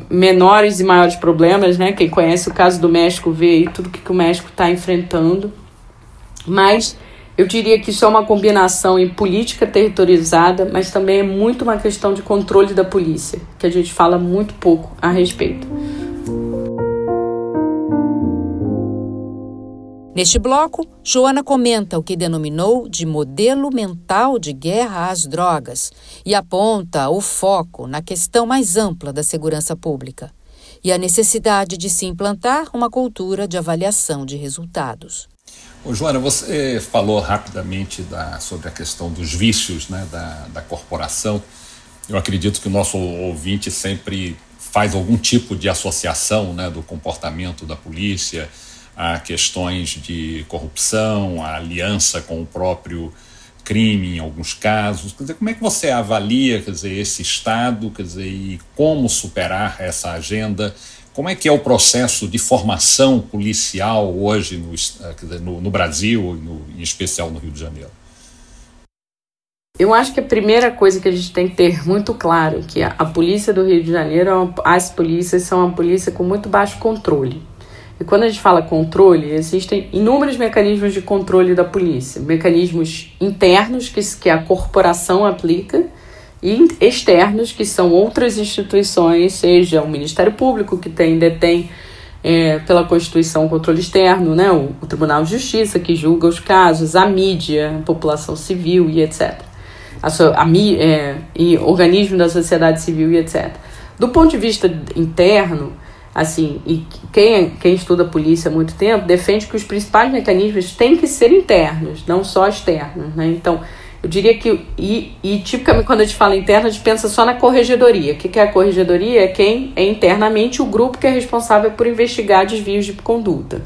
menores e maiores problemas, né? Quem conhece o caso do México vê aí tudo que, que o México está enfrentando. Mas eu diria que isso é uma combinação em política territorializada, mas também é muito uma questão de controle da polícia, que a gente fala muito pouco a respeito.
Neste bloco, Joana comenta o que denominou de modelo mental de guerra às drogas e aponta o foco na questão mais ampla da segurança pública e a necessidade de se implantar uma cultura de avaliação de resultados.
Ô, Joana, você falou rapidamente da, sobre a questão dos vícios né, da, da corporação. Eu acredito que o nosso ouvinte sempre faz algum tipo de associação né, do comportamento da polícia a questões de corrupção, a aliança com o próprio crime em alguns casos. Quer dizer, como é que você avalia quer dizer, esse Estado quer dizer, e como superar essa agenda? Como é que é o processo de formação policial hoje no, eh, no, no Brasil, no, em especial no Rio de Janeiro?
Eu acho que a primeira coisa que a gente tem que ter muito claro é que a, a polícia do Rio de Janeiro, é as polícias são uma polícia com muito baixo controle. E quando a gente fala controle, existem inúmeros mecanismos de controle da polícia. Mecanismos internos que, que a corporação aplica e externos, que são outras instituições, seja o Ministério Público, que tem, detém é, pela Constituição o controle externo, né, o, o, Tribunal de Justiça, que julga os casos, a mídia, a população civil e etc. A, a, é, e organismos da sociedade civil e etc. Do ponto de vista interno, assim, e quem, quem estuda polícia há muito tempo defende que os principais mecanismos têm que ser internos, não só externos, né? Então, eu diria que, e, e tipicamente quando a gente fala interno, a gente pensa só na corregedoria. O que, que é a corregedoria? É quem é internamente o grupo que é responsável por investigar desvios de conduta.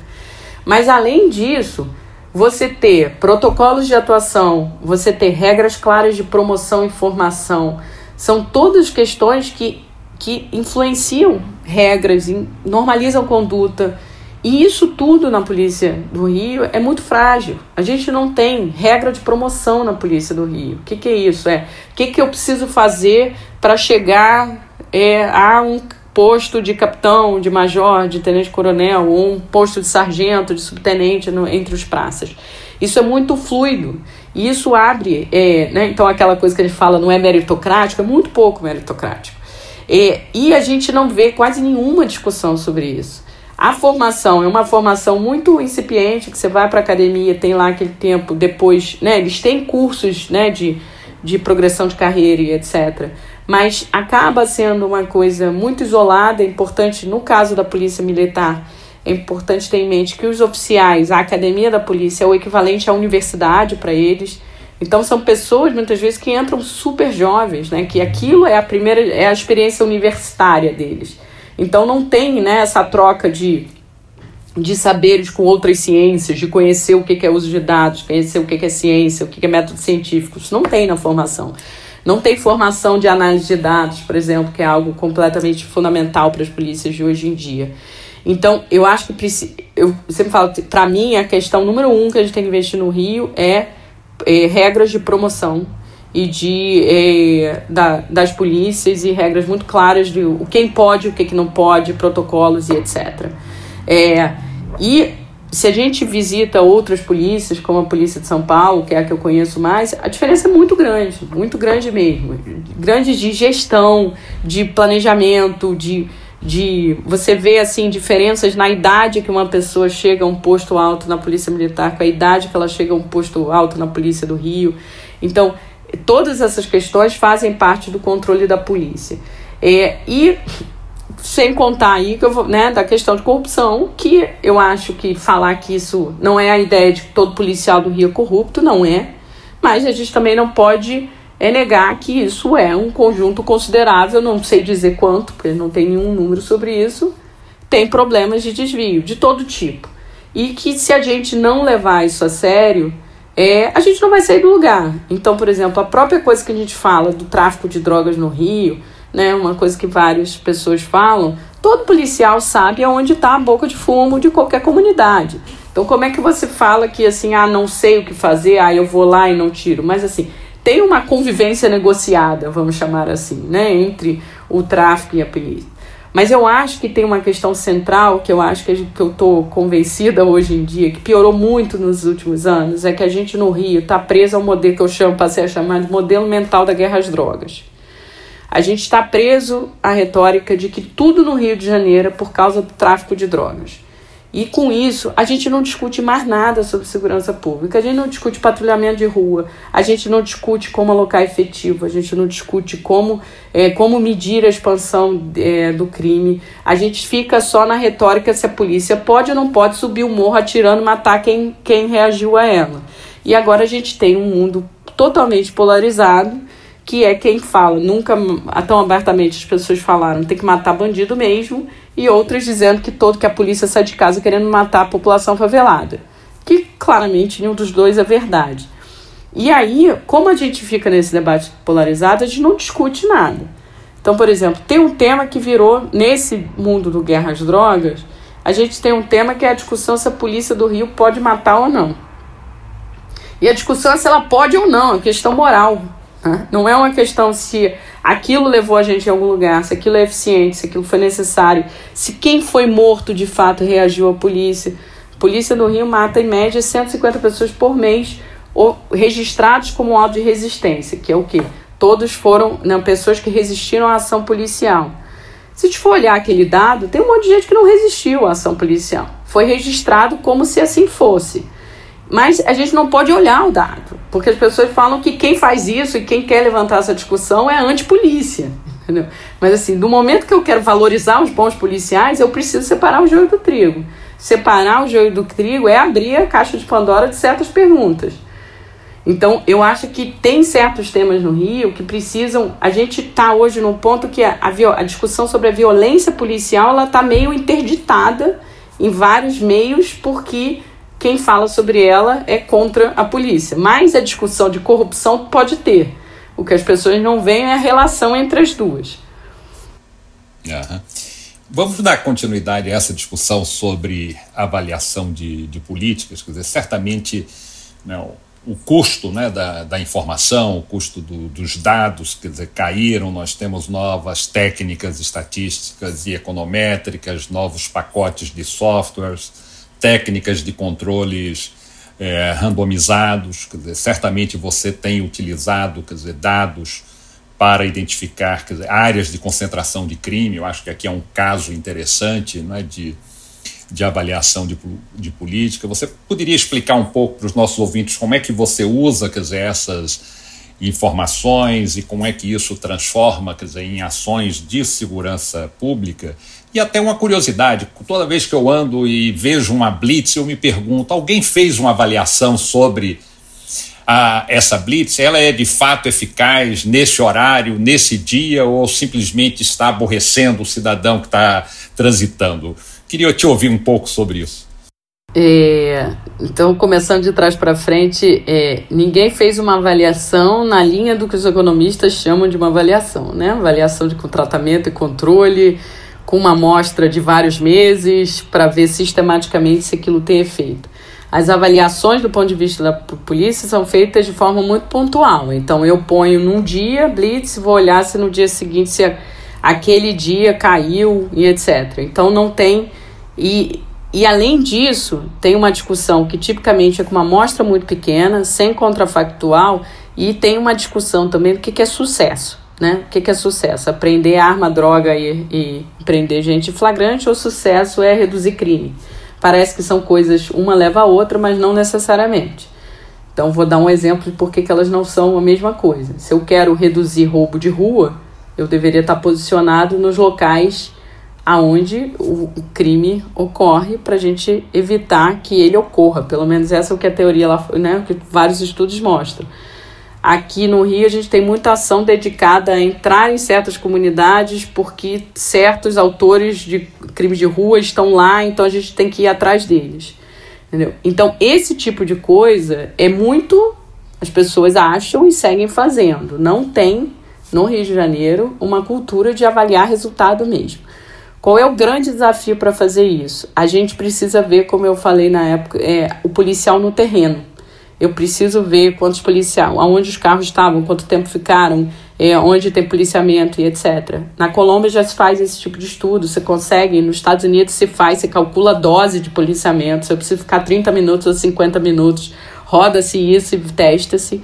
Mas além disso, você ter protocolos de atuação, você ter regras claras de promoção e formação, são todas questões que, que influenciam regras, normalizam conduta, e isso tudo na Polícia do Rio é muito frágil. A gente não tem regra de promoção na Polícia do Rio. O que, que é isso? É o que, que eu preciso fazer para chegar é, a um posto de capitão, de major, de tenente-coronel, ou um posto de sargento, de subtenente no, entre os praças. Isso é muito fluido. E isso abre, é, né, então aquela coisa que a gente fala não é meritocrático, é muito pouco meritocrático. É, e a gente não vê quase nenhuma discussão sobre isso. A formação é uma formação muito incipiente, que você vai para a academia, tem lá aquele tempo, depois, né, eles têm cursos, né, de, de progressão de carreira e etc. Mas acaba sendo uma coisa muito isolada, é importante, no caso da polícia militar, é importante ter em mente que os oficiais, a academia da polícia é o equivalente à universidade para eles. Então são pessoas muitas vezes que entram super jovens, né? Que aquilo é a primeira é a experiência universitária deles. Então não tem né, essa troca de, de saberes com outras ciências, de conhecer o que é uso de dados, conhecer o que é ciência, o que é método científico. Isso não tem na formação. Não tem formação de análise de dados, por exemplo, que é algo completamente fundamental para as polícias de hoje em dia. Então, eu acho que eu sempre falo, para mim, a questão número um que a gente tem que investir no Rio é, é regras de promoção e de é, da, das polícias e regras muito claras de o quem pode, o que, que não pode, protocolos e etc. É, e se a gente visita outras polícias, como a Polícia de São Paulo, que é a que eu conheço mais, a diferença é muito grande, muito grande mesmo. Grande de gestão, de planejamento, de, de você vê assim diferenças na idade que uma pessoa chega a um posto alto na Polícia Militar, com a idade que ela chega a um posto alto na Polícia do Rio. Então, todas essas questões fazem parte do controle da polícia. É, e sem contar aí que eu vou, né, da questão de corrupção, que eu acho que falar que isso não é a ideia de que todo policial do Rio é corrupto, não é. Mas a gente também não pode é negar que isso é um conjunto considerável, não sei dizer quanto, porque não tem nenhum número sobre isso, tem problemas de desvio de todo tipo. E que se a gente não levar isso a sério, é, a gente não vai sair do lugar. Então, por exemplo, a própria coisa que a gente fala do tráfico de drogas no Rio, né, uma coisa que várias pessoas falam, todo policial sabe aonde está a boca de fumo de qualquer comunidade. Então, como é que você fala que assim, ah, não sei o que fazer, ah, eu vou lá e não tiro? Mas assim, tem uma convivência negociada, vamos chamar assim, né, entre o tráfico e a polícia. Mas eu acho que tem uma questão central que eu acho que, gente, que eu estou convencida hoje em dia, que piorou muito nos últimos anos, é que a gente no Rio está preso ao modelo que eu chamo, passei a chamar de modelo mental da guerra às drogas. A gente está preso à retórica de que tudo no Rio de Janeiro é por causa do tráfico de drogas. E com isso, a gente não discute mais nada sobre segurança pública. A gente não discute patrulhamento de rua, a gente não discute como alocar efetivo, a gente não discute como, é, como medir a expansão é, do crime. A gente fica só na retórica se a polícia pode ou não pode subir o morro atirando matar quem, quem reagiu a ela. E agora a gente tem um mundo totalmente polarizado que é quem fala, nunca tão abertamente as pessoas falaram, tem que matar bandido mesmo, e outras dizendo que todo que a polícia sai de casa querendo matar a população favelada. Que claramente nenhum dos dois é verdade. E aí, como a gente fica nesse debate polarizado, a gente não discute nada. Então, por exemplo, tem um tema que virou, nesse mundo do guerra às drogas, a gente tem um tema que é a discussão se a polícia do Rio pode matar ou não. E a discussão é se ela pode ou não, é questão moral. Não é uma questão se aquilo levou a gente em algum lugar, se aquilo é eficiente, se aquilo foi necessário, se quem foi morto de fato reagiu à polícia. A polícia do Rio mata em média 150 pessoas por mês ou registrados como auto de resistência, que é o quê? Todos foram né, pessoas que resistiram à ação policial. Se a gente for olhar aquele dado, tem um monte de gente que não resistiu à ação policial. Foi registrado como se assim fosse. Mas a gente não pode olhar o dado, porque as pessoas falam que quem faz isso e quem quer levantar essa discussão é antipolícia. Entendeu? Mas assim, no momento que eu quero valorizar os bons policiais, eu preciso separar o joio do trigo. Separar o joio do trigo é abrir a caixa de Pandora de certas perguntas. Então, eu acho que tem certos temas no Rio que precisam. A gente está hoje num ponto que a, a, a, discussão sobre a violência policial ela está meio interditada em vários meios, porque quem fala sobre ela é contra a polícia. Mas a discussão de corrupção pode ter. O que as pessoas não veem é a relação entre as duas.
Uhum. Vamos dar continuidade a essa discussão sobre avaliação de, de políticas. Quer dizer, certamente né, o custo né, da, da informação, o custo do, dos dados, quer dizer, caíram. Nós temos novas técnicas estatísticas e econométricas, novos pacotes de softwares técnicas de controles é, randomizados, dizer, certamente você tem utilizado dizer, dados para identificar dizer, áreas de concentração de crime. Eu acho que aqui é um caso interessante né, de, de avaliação de, de política. Você poderia explicar um pouco para os nossos ouvintes como é que você usa quer dizer, essas informações e como é que isso transforma quer dizer, em ações de segurança pública e até uma curiosidade, toda vez que eu ando e vejo uma blitz, eu me pergunto: alguém fez uma avaliação sobre a, essa blitz? Ela é de fato eficaz nesse horário, nesse dia, ou simplesmente está aborrecendo o cidadão que está transitando? Queria te ouvir um pouco sobre isso.
É, então, começando de trás para frente, é, ninguém fez uma avaliação na linha do que os economistas chamam de uma avaliação, né? Avaliação de tratamento e controle, com uma amostra de vários meses para ver sistematicamente se aquilo tem efeito. as avaliações do ponto de vista da polícia são feitas de forma muito pontual. Então eu ponho num dia blitz, vou olhar se no dia seguinte se aquele dia caiu e etc. Então não tem e e além disso, tem uma discussão que tipicamente é com uma amostra muito pequena, sem contrafactual, e tem uma discussão também do que, que é sucesso. Né? O que, que é sucesso? Aprender arma, droga e, e prender gente flagrante ou sucesso é reduzir crime? Parece que são coisas, uma leva a outra, mas não necessariamente. Então, vou dar um exemplo de por que, que elas não são a mesma coisa. Se eu quero reduzir roubo de rua, eu deveria estar posicionado nos locais aonde o, crime ocorre para a gente evitar que ele ocorra. Pelo menos essa é o que a teoria né, que vários estudos mostram. Aqui no Rio a gente tem muita ação dedicada a entrar em certas comunidades porque certos autores de crimes de rua estão lá, então a gente tem que ir atrás deles. Entendeu? Então esse tipo de coisa é muito as pessoas acham e seguem fazendo. Não tem no Rio de Janeiro uma cultura de avaliar resultado mesmo. Qual é o grande desafio para fazer isso? A gente precisa ver, como eu falei na época, é, o policial no terreno. Eu preciso ver quantos policiais, aonde os carros estavam, quanto tempo ficaram, é, onde tem policiamento e etc. Na Colômbia já se faz esse tipo de estudo, você consegue, nos Estados Unidos se faz, você calcula a dose de policiamento, você precisa ficar 30 minutos ou 50 minutos, roda-se isso e testa-se.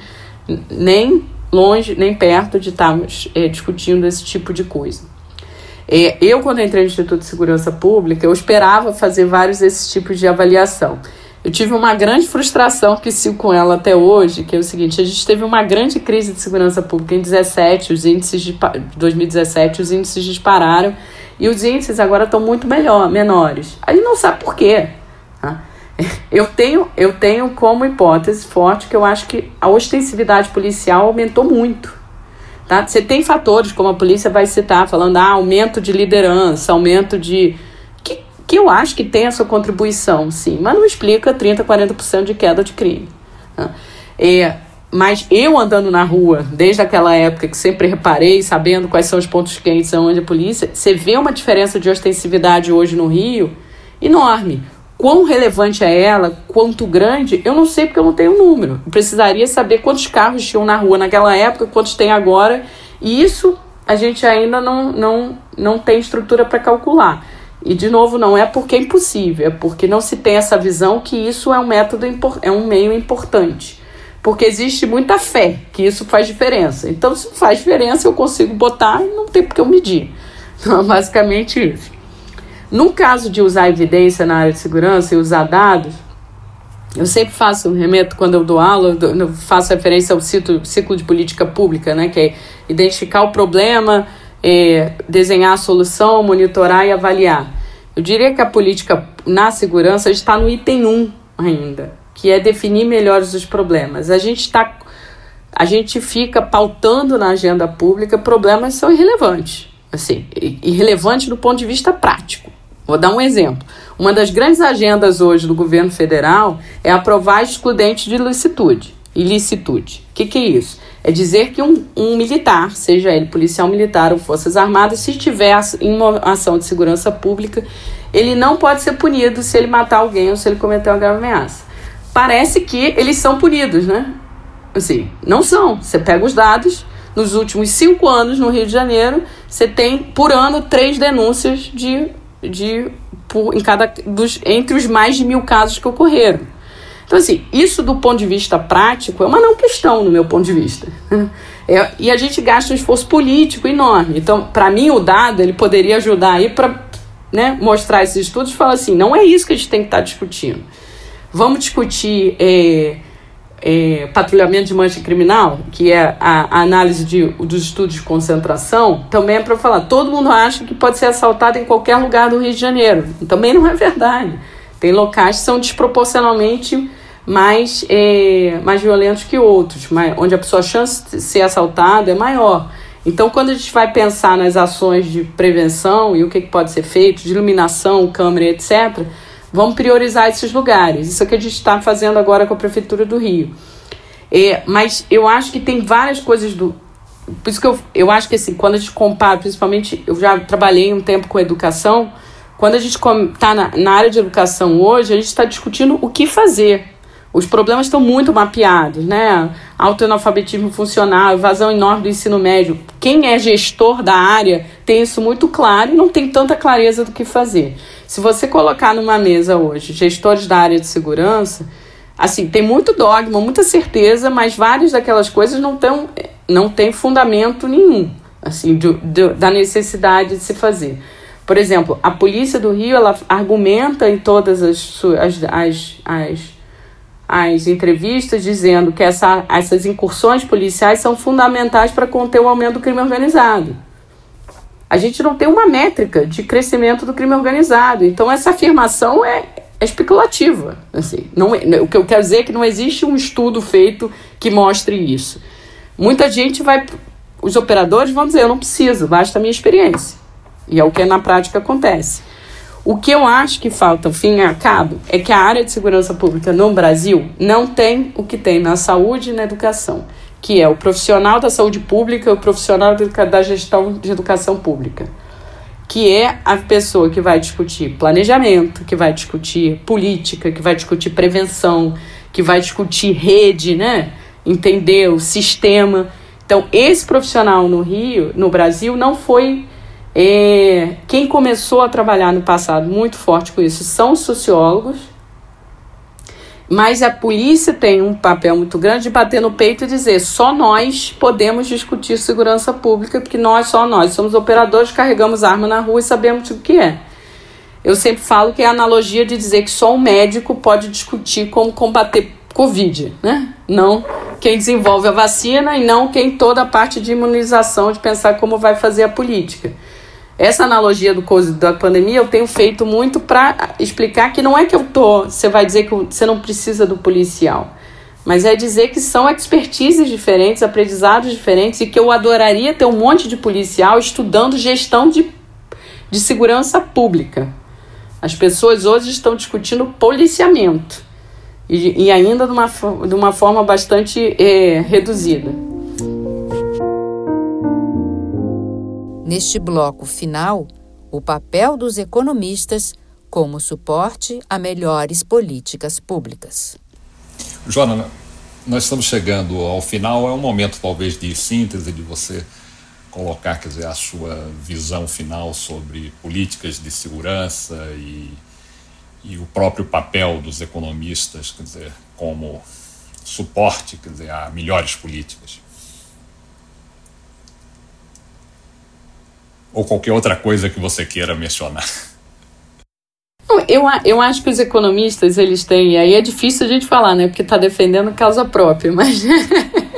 Nem longe, nem perto de estarmos é, discutindo esse tipo de coisa. É, eu, quando entrei no Instituto de Segurança Pública, eu esperava fazer vários desses tipos de avaliação. Eu tive uma grande frustração que sigo com ela até hoje, que é o seguinte: a gente teve uma grande crise de segurança pública em 17, os índices de 2017, os índices dispararam e os índices agora estão muito melhor, menores. A gente não sabe por quê. Tá? Eu tenho, eu tenho como hipótese forte que eu acho que a ostensividade policial aumentou muito. Tá? Você tem fatores, como a polícia vai citar, falando ah, aumento de liderança, aumento de. Que, eu acho que tem a sua contribuição, sim, mas não explica 30%, 40% de queda de crime. Tá? É, mas eu andando na rua, desde aquela época que sempre reparei, sabendo quais são os pontos quentes onde a polícia, você vê uma diferença de ostensividade hoje no Rio enorme. Quão relevante é ela, quanto grande, eu não sei porque eu não tenho número. Eu precisaria saber quantos carros tinham na rua naquela época, quantos tem agora. E isso a gente ainda não, não, não tem estrutura para calcular. E, de novo, não é porque é impossível, é porque não se tem essa visão que isso é um método, é um meio importante. Porque existe muita fé que isso faz diferença. Então, se faz diferença, eu consigo botar e não tem porque eu medir. Então, é basicamente isso. No caso de usar evidência na área de segurança e usar dados, eu sempre faço, remeto quando eu dou aula, eu faço referência ao ciclo, ciclo de política pública, né, que é identificar o problema, é, desenhar a solução, monitorar e avaliar. Eu diria que a política na segurança está no item 1 ainda, que é definir melhor os problemas. A gente está a gente fica pautando na agenda pública problemas que são irrelevantes, assim, irrelevantes do ponto de vista prático. Vou dar um exemplo. Uma das grandes agendas hoje do governo federal é aprovar excludente de ilicitude. Ilicitude. O que, que é isso? É dizer que um, um, militar, seja ele policial militar ou forças armadas, se estiver em uma ação de segurança pública, ele não pode ser punido se ele matar alguém ou se ele cometer uma grave ameaça. Parece que eles são punidos, né? Assim, não são. Você pega os dados, nos últimos cinco anos no Rio de Janeiro, você tem por ano três denúncias de de por, em cada dos entre os mais de mil casos que ocorreram. Então, assim, isso do ponto de vista prático é uma não questão no meu ponto de vista. É, e a gente gasta um esforço político enorme. Então, para mim, o dado ele poderia ajudar aí para né, mostrar esses estudos e falar assim: não é isso que a gente tem que estar tá discutindo. Vamos discutir é, é, patrulhamento de mancha criminal, que é a, a, análise de, dos estudos de concentração, também é para falar. Todo mundo acha que pode ser assaltado em qualquer lugar do Rio de Janeiro. Também não é verdade. Tem locais que são desproporcionalmente mais, é, mais violentos que outros, onde a pessoa a chance de ser assaltada é maior. Então, quando a gente vai pensar nas ações de prevenção e o que, que pode ser feito, de iluminação, câmera, etc., Vamos priorizar esses lugares. Isso é o que a gente está fazendo agora com a Prefeitura do Rio. É, mas eu acho que tem várias coisas do. Por isso que eu, eu acho que assim, quando a gente compara, principalmente, eu já trabalhei um tempo com educação, quando a gente está na, na área de educação hoje, a gente está discutindo o que fazer. Os problemas estão muito mapeados, né? Autoanalfabetismo funcional, evasão enorme do ensino médio. Quem é gestor da área tem isso muito claro e não tem tanta clareza do que fazer. Se você colocar numa mesa hoje gestores da área de segurança, assim, tem muito dogma, muita certeza, mas várias daquelas coisas não, tão, não tem fundamento nenhum, assim, da necessidade de se fazer. Por exemplo, a polícia do Rio ela argumenta em todas as, as, as, as, as entrevistas dizendo que essa, essas incursões policiais são fundamentais para conter o aumento do crime organizado. A gente não tem uma métrica de crescimento do crime organizado. Então, essa afirmação é, é especulativa. Assim, não, é, o que eu quero dizer é que não existe um estudo feito que mostre isso. Muita gente vai. Os operadores vão dizer: eu não preciso, basta a minha experiência. E é o que na prática acontece. O que eu acho que falta, fim a cabo, é que a área de segurança pública no Brasil não tem o que tem na saúde e na educação, que é o profissional da saúde pública e o profissional da gestão de educação pública, que é a pessoa que vai discutir planejamento, que vai discutir política, que vai discutir prevenção, que vai discutir rede, né? Entender o sistema. Então, esse profissional no Rio, no Brasil, não foi é, quem começou a trabalhar no passado muito forte com isso são os sociólogos, mas a polícia tem um papel muito grande de bater no peito e dizer só nós podemos discutir segurança pública, porque nós, só nós, somos operadores, carregamos arma na rua e sabemos o que é. Eu sempre falo que é a analogia de dizer que só um médico pode discutir como combater Covid, né? Não quem desenvolve a vacina e não quem toda a parte de imunização, de pensar como vai fazer a política. Essa analogia do da pandemia eu tenho feito muito para explicar que não é que eu tô, você vai dizer que você não precisa do policial, mas é dizer que são expertises diferentes, aprendizados diferentes e que eu adoraria ter um monte de policial estudando gestão de, de segurança pública. As pessoas hoje estão discutindo policiamento e, e ainda de uma, de uma forma bastante é, reduzida.
Neste bloco final, o papel dos economistas como suporte a melhores políticas públicas.
Joana, nós estamos chegando ao final, é um momento talvez de síntese de você colocar, quer dizer, a sua visão final sobre políticas de segurança e, e o próprio papel dos economistas, quer dizer, como suporte, quer dizer, a melhores políticas. Ou qualquer outra coisa que você queira mencionar.
Eu, eu acho que os economistas, eles têm, aí é difícil a gente falar, né, porque está defendendo causa própria, mas,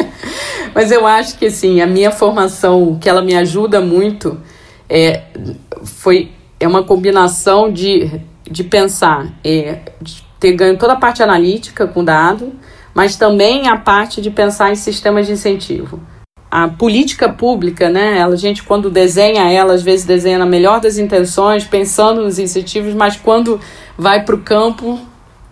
mas eu acho que, assim, a minha formação, que ela me ajuda muito, é, foi, é uma combinação de, de pensar, é, de ter ganho toda a parte analítica com dado, mas também a parte de pensar em sistemas de incentivo a política pública, né? A gente, quando desenha ela, às vezes desenha na melhor das intenções, pensando nos incentivos, mas quando vai para o campo,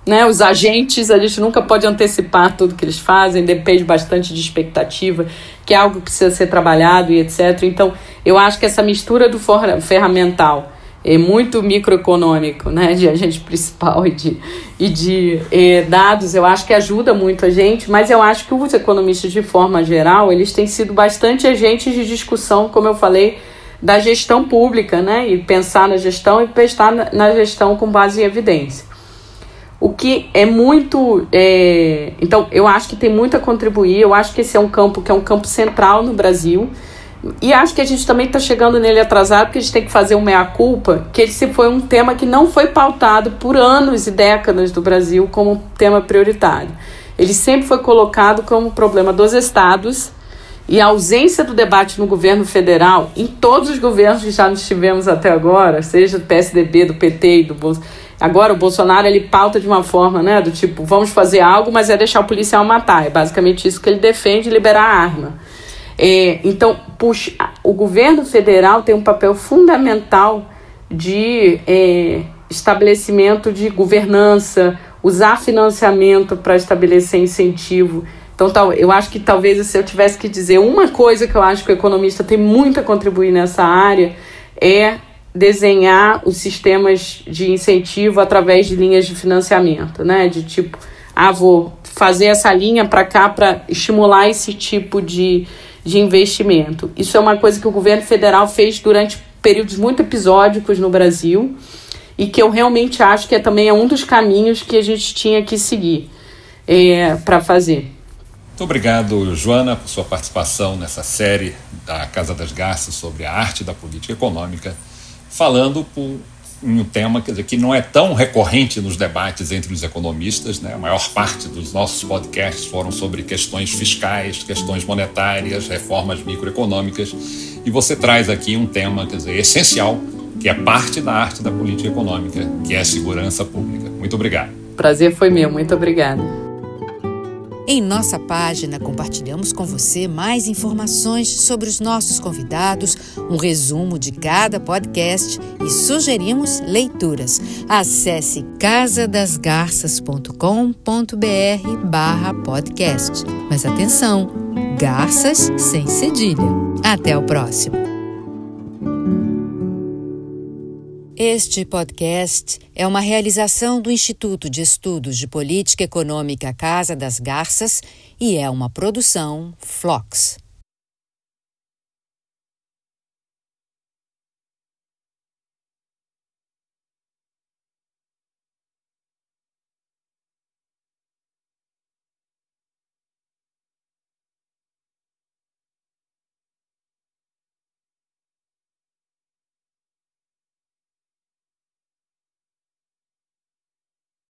né? Os agentes, a gente nunca pode antecipar tudo que eles fazem, depende bastante de expectativa, que é algo que precisa ser trabalhado e etc. Então, eu acho que essa mistura do ferramental é muito microeconômico, né, de agente principal e de, e de é, dados, eu acho que ajuda muito a gente, mas eu acho que os economistas, de forma geral, eles têm sido bastante agentes de discussão, como eu falei, da gestão pública, né, e pensar na gestão e pensar na, na gestão com base em evidência. O que é muito. É, então, eu acho que tem muito a contribuir, eu acho que esse é um campo que é um campo central no Brasil e acho que a gente também está chegando nele atrasado, porque a gente tem que fazer um meia-culpa, que esse foi um tema que não foi pautado por anos e décadas do Brasil como tema prioritário. Ele sempre foi colocado como problema dos estados e a ausência do debate no governo federal, em todos os governos que já nos tivemos até agora, seja do PSDB, do PT e do Bolsonaro. Agora o Bolsonaro ele pauta de uma forma, né, do tipo, vamos fazer algo, mas é deixar o policial matar. É basicamente isso que ele defende, liberar a arma. É, então, puxa, o governo federal tem um papel fundamental de é, estabelecimento de governança, usar financiamento para estabelecer incentivo. Então, tal, eu acho que talvez se eu tivesse que dizer uma coisa que eu acho que o economista tem muito a contribuir nessa área é desenhar os sistemas de incentivo através de linhas de financiamento, né? De tipo, ah, vou fazer essa linha para cá para estimular esse tipo de, de investimento. Isso é uma coisa que o governo federal fez durante períodos muito episódicos no Brasil e que eu realmente acho que é, também é um dos caminhos que a gente tinha que seguir é, para fazer.
Muito obrigado, Joana, por sua participação nessa série da Casa das Garças sobre a arte da política econômica, falando por um tema dizer, que não é tão recorrente nos debates entre os economistas. Né? A maior parte dos nossos podcasts foram sobre questões fiscais, questões monetárias, reformas microeconômicas. E você traz aqui um tema dizer, essencial, que é parte da arte da política econômica, que é a segurança pública. Muito obrigado.
Prazer foi meu. Muito obrigada.
Em nossa página, compartilhamos com você mais informações sobre os nossos convidados, um resumo de cada podcast e sugerimos leituras. Acesse casadasgarças.com.br barra podcast. Mas atenção, garças sem cedilha. Até o próximo. Este podcast é uma realização do Instituto de Estudos de Política Econômica Casa das Garças e é uma produção Flox.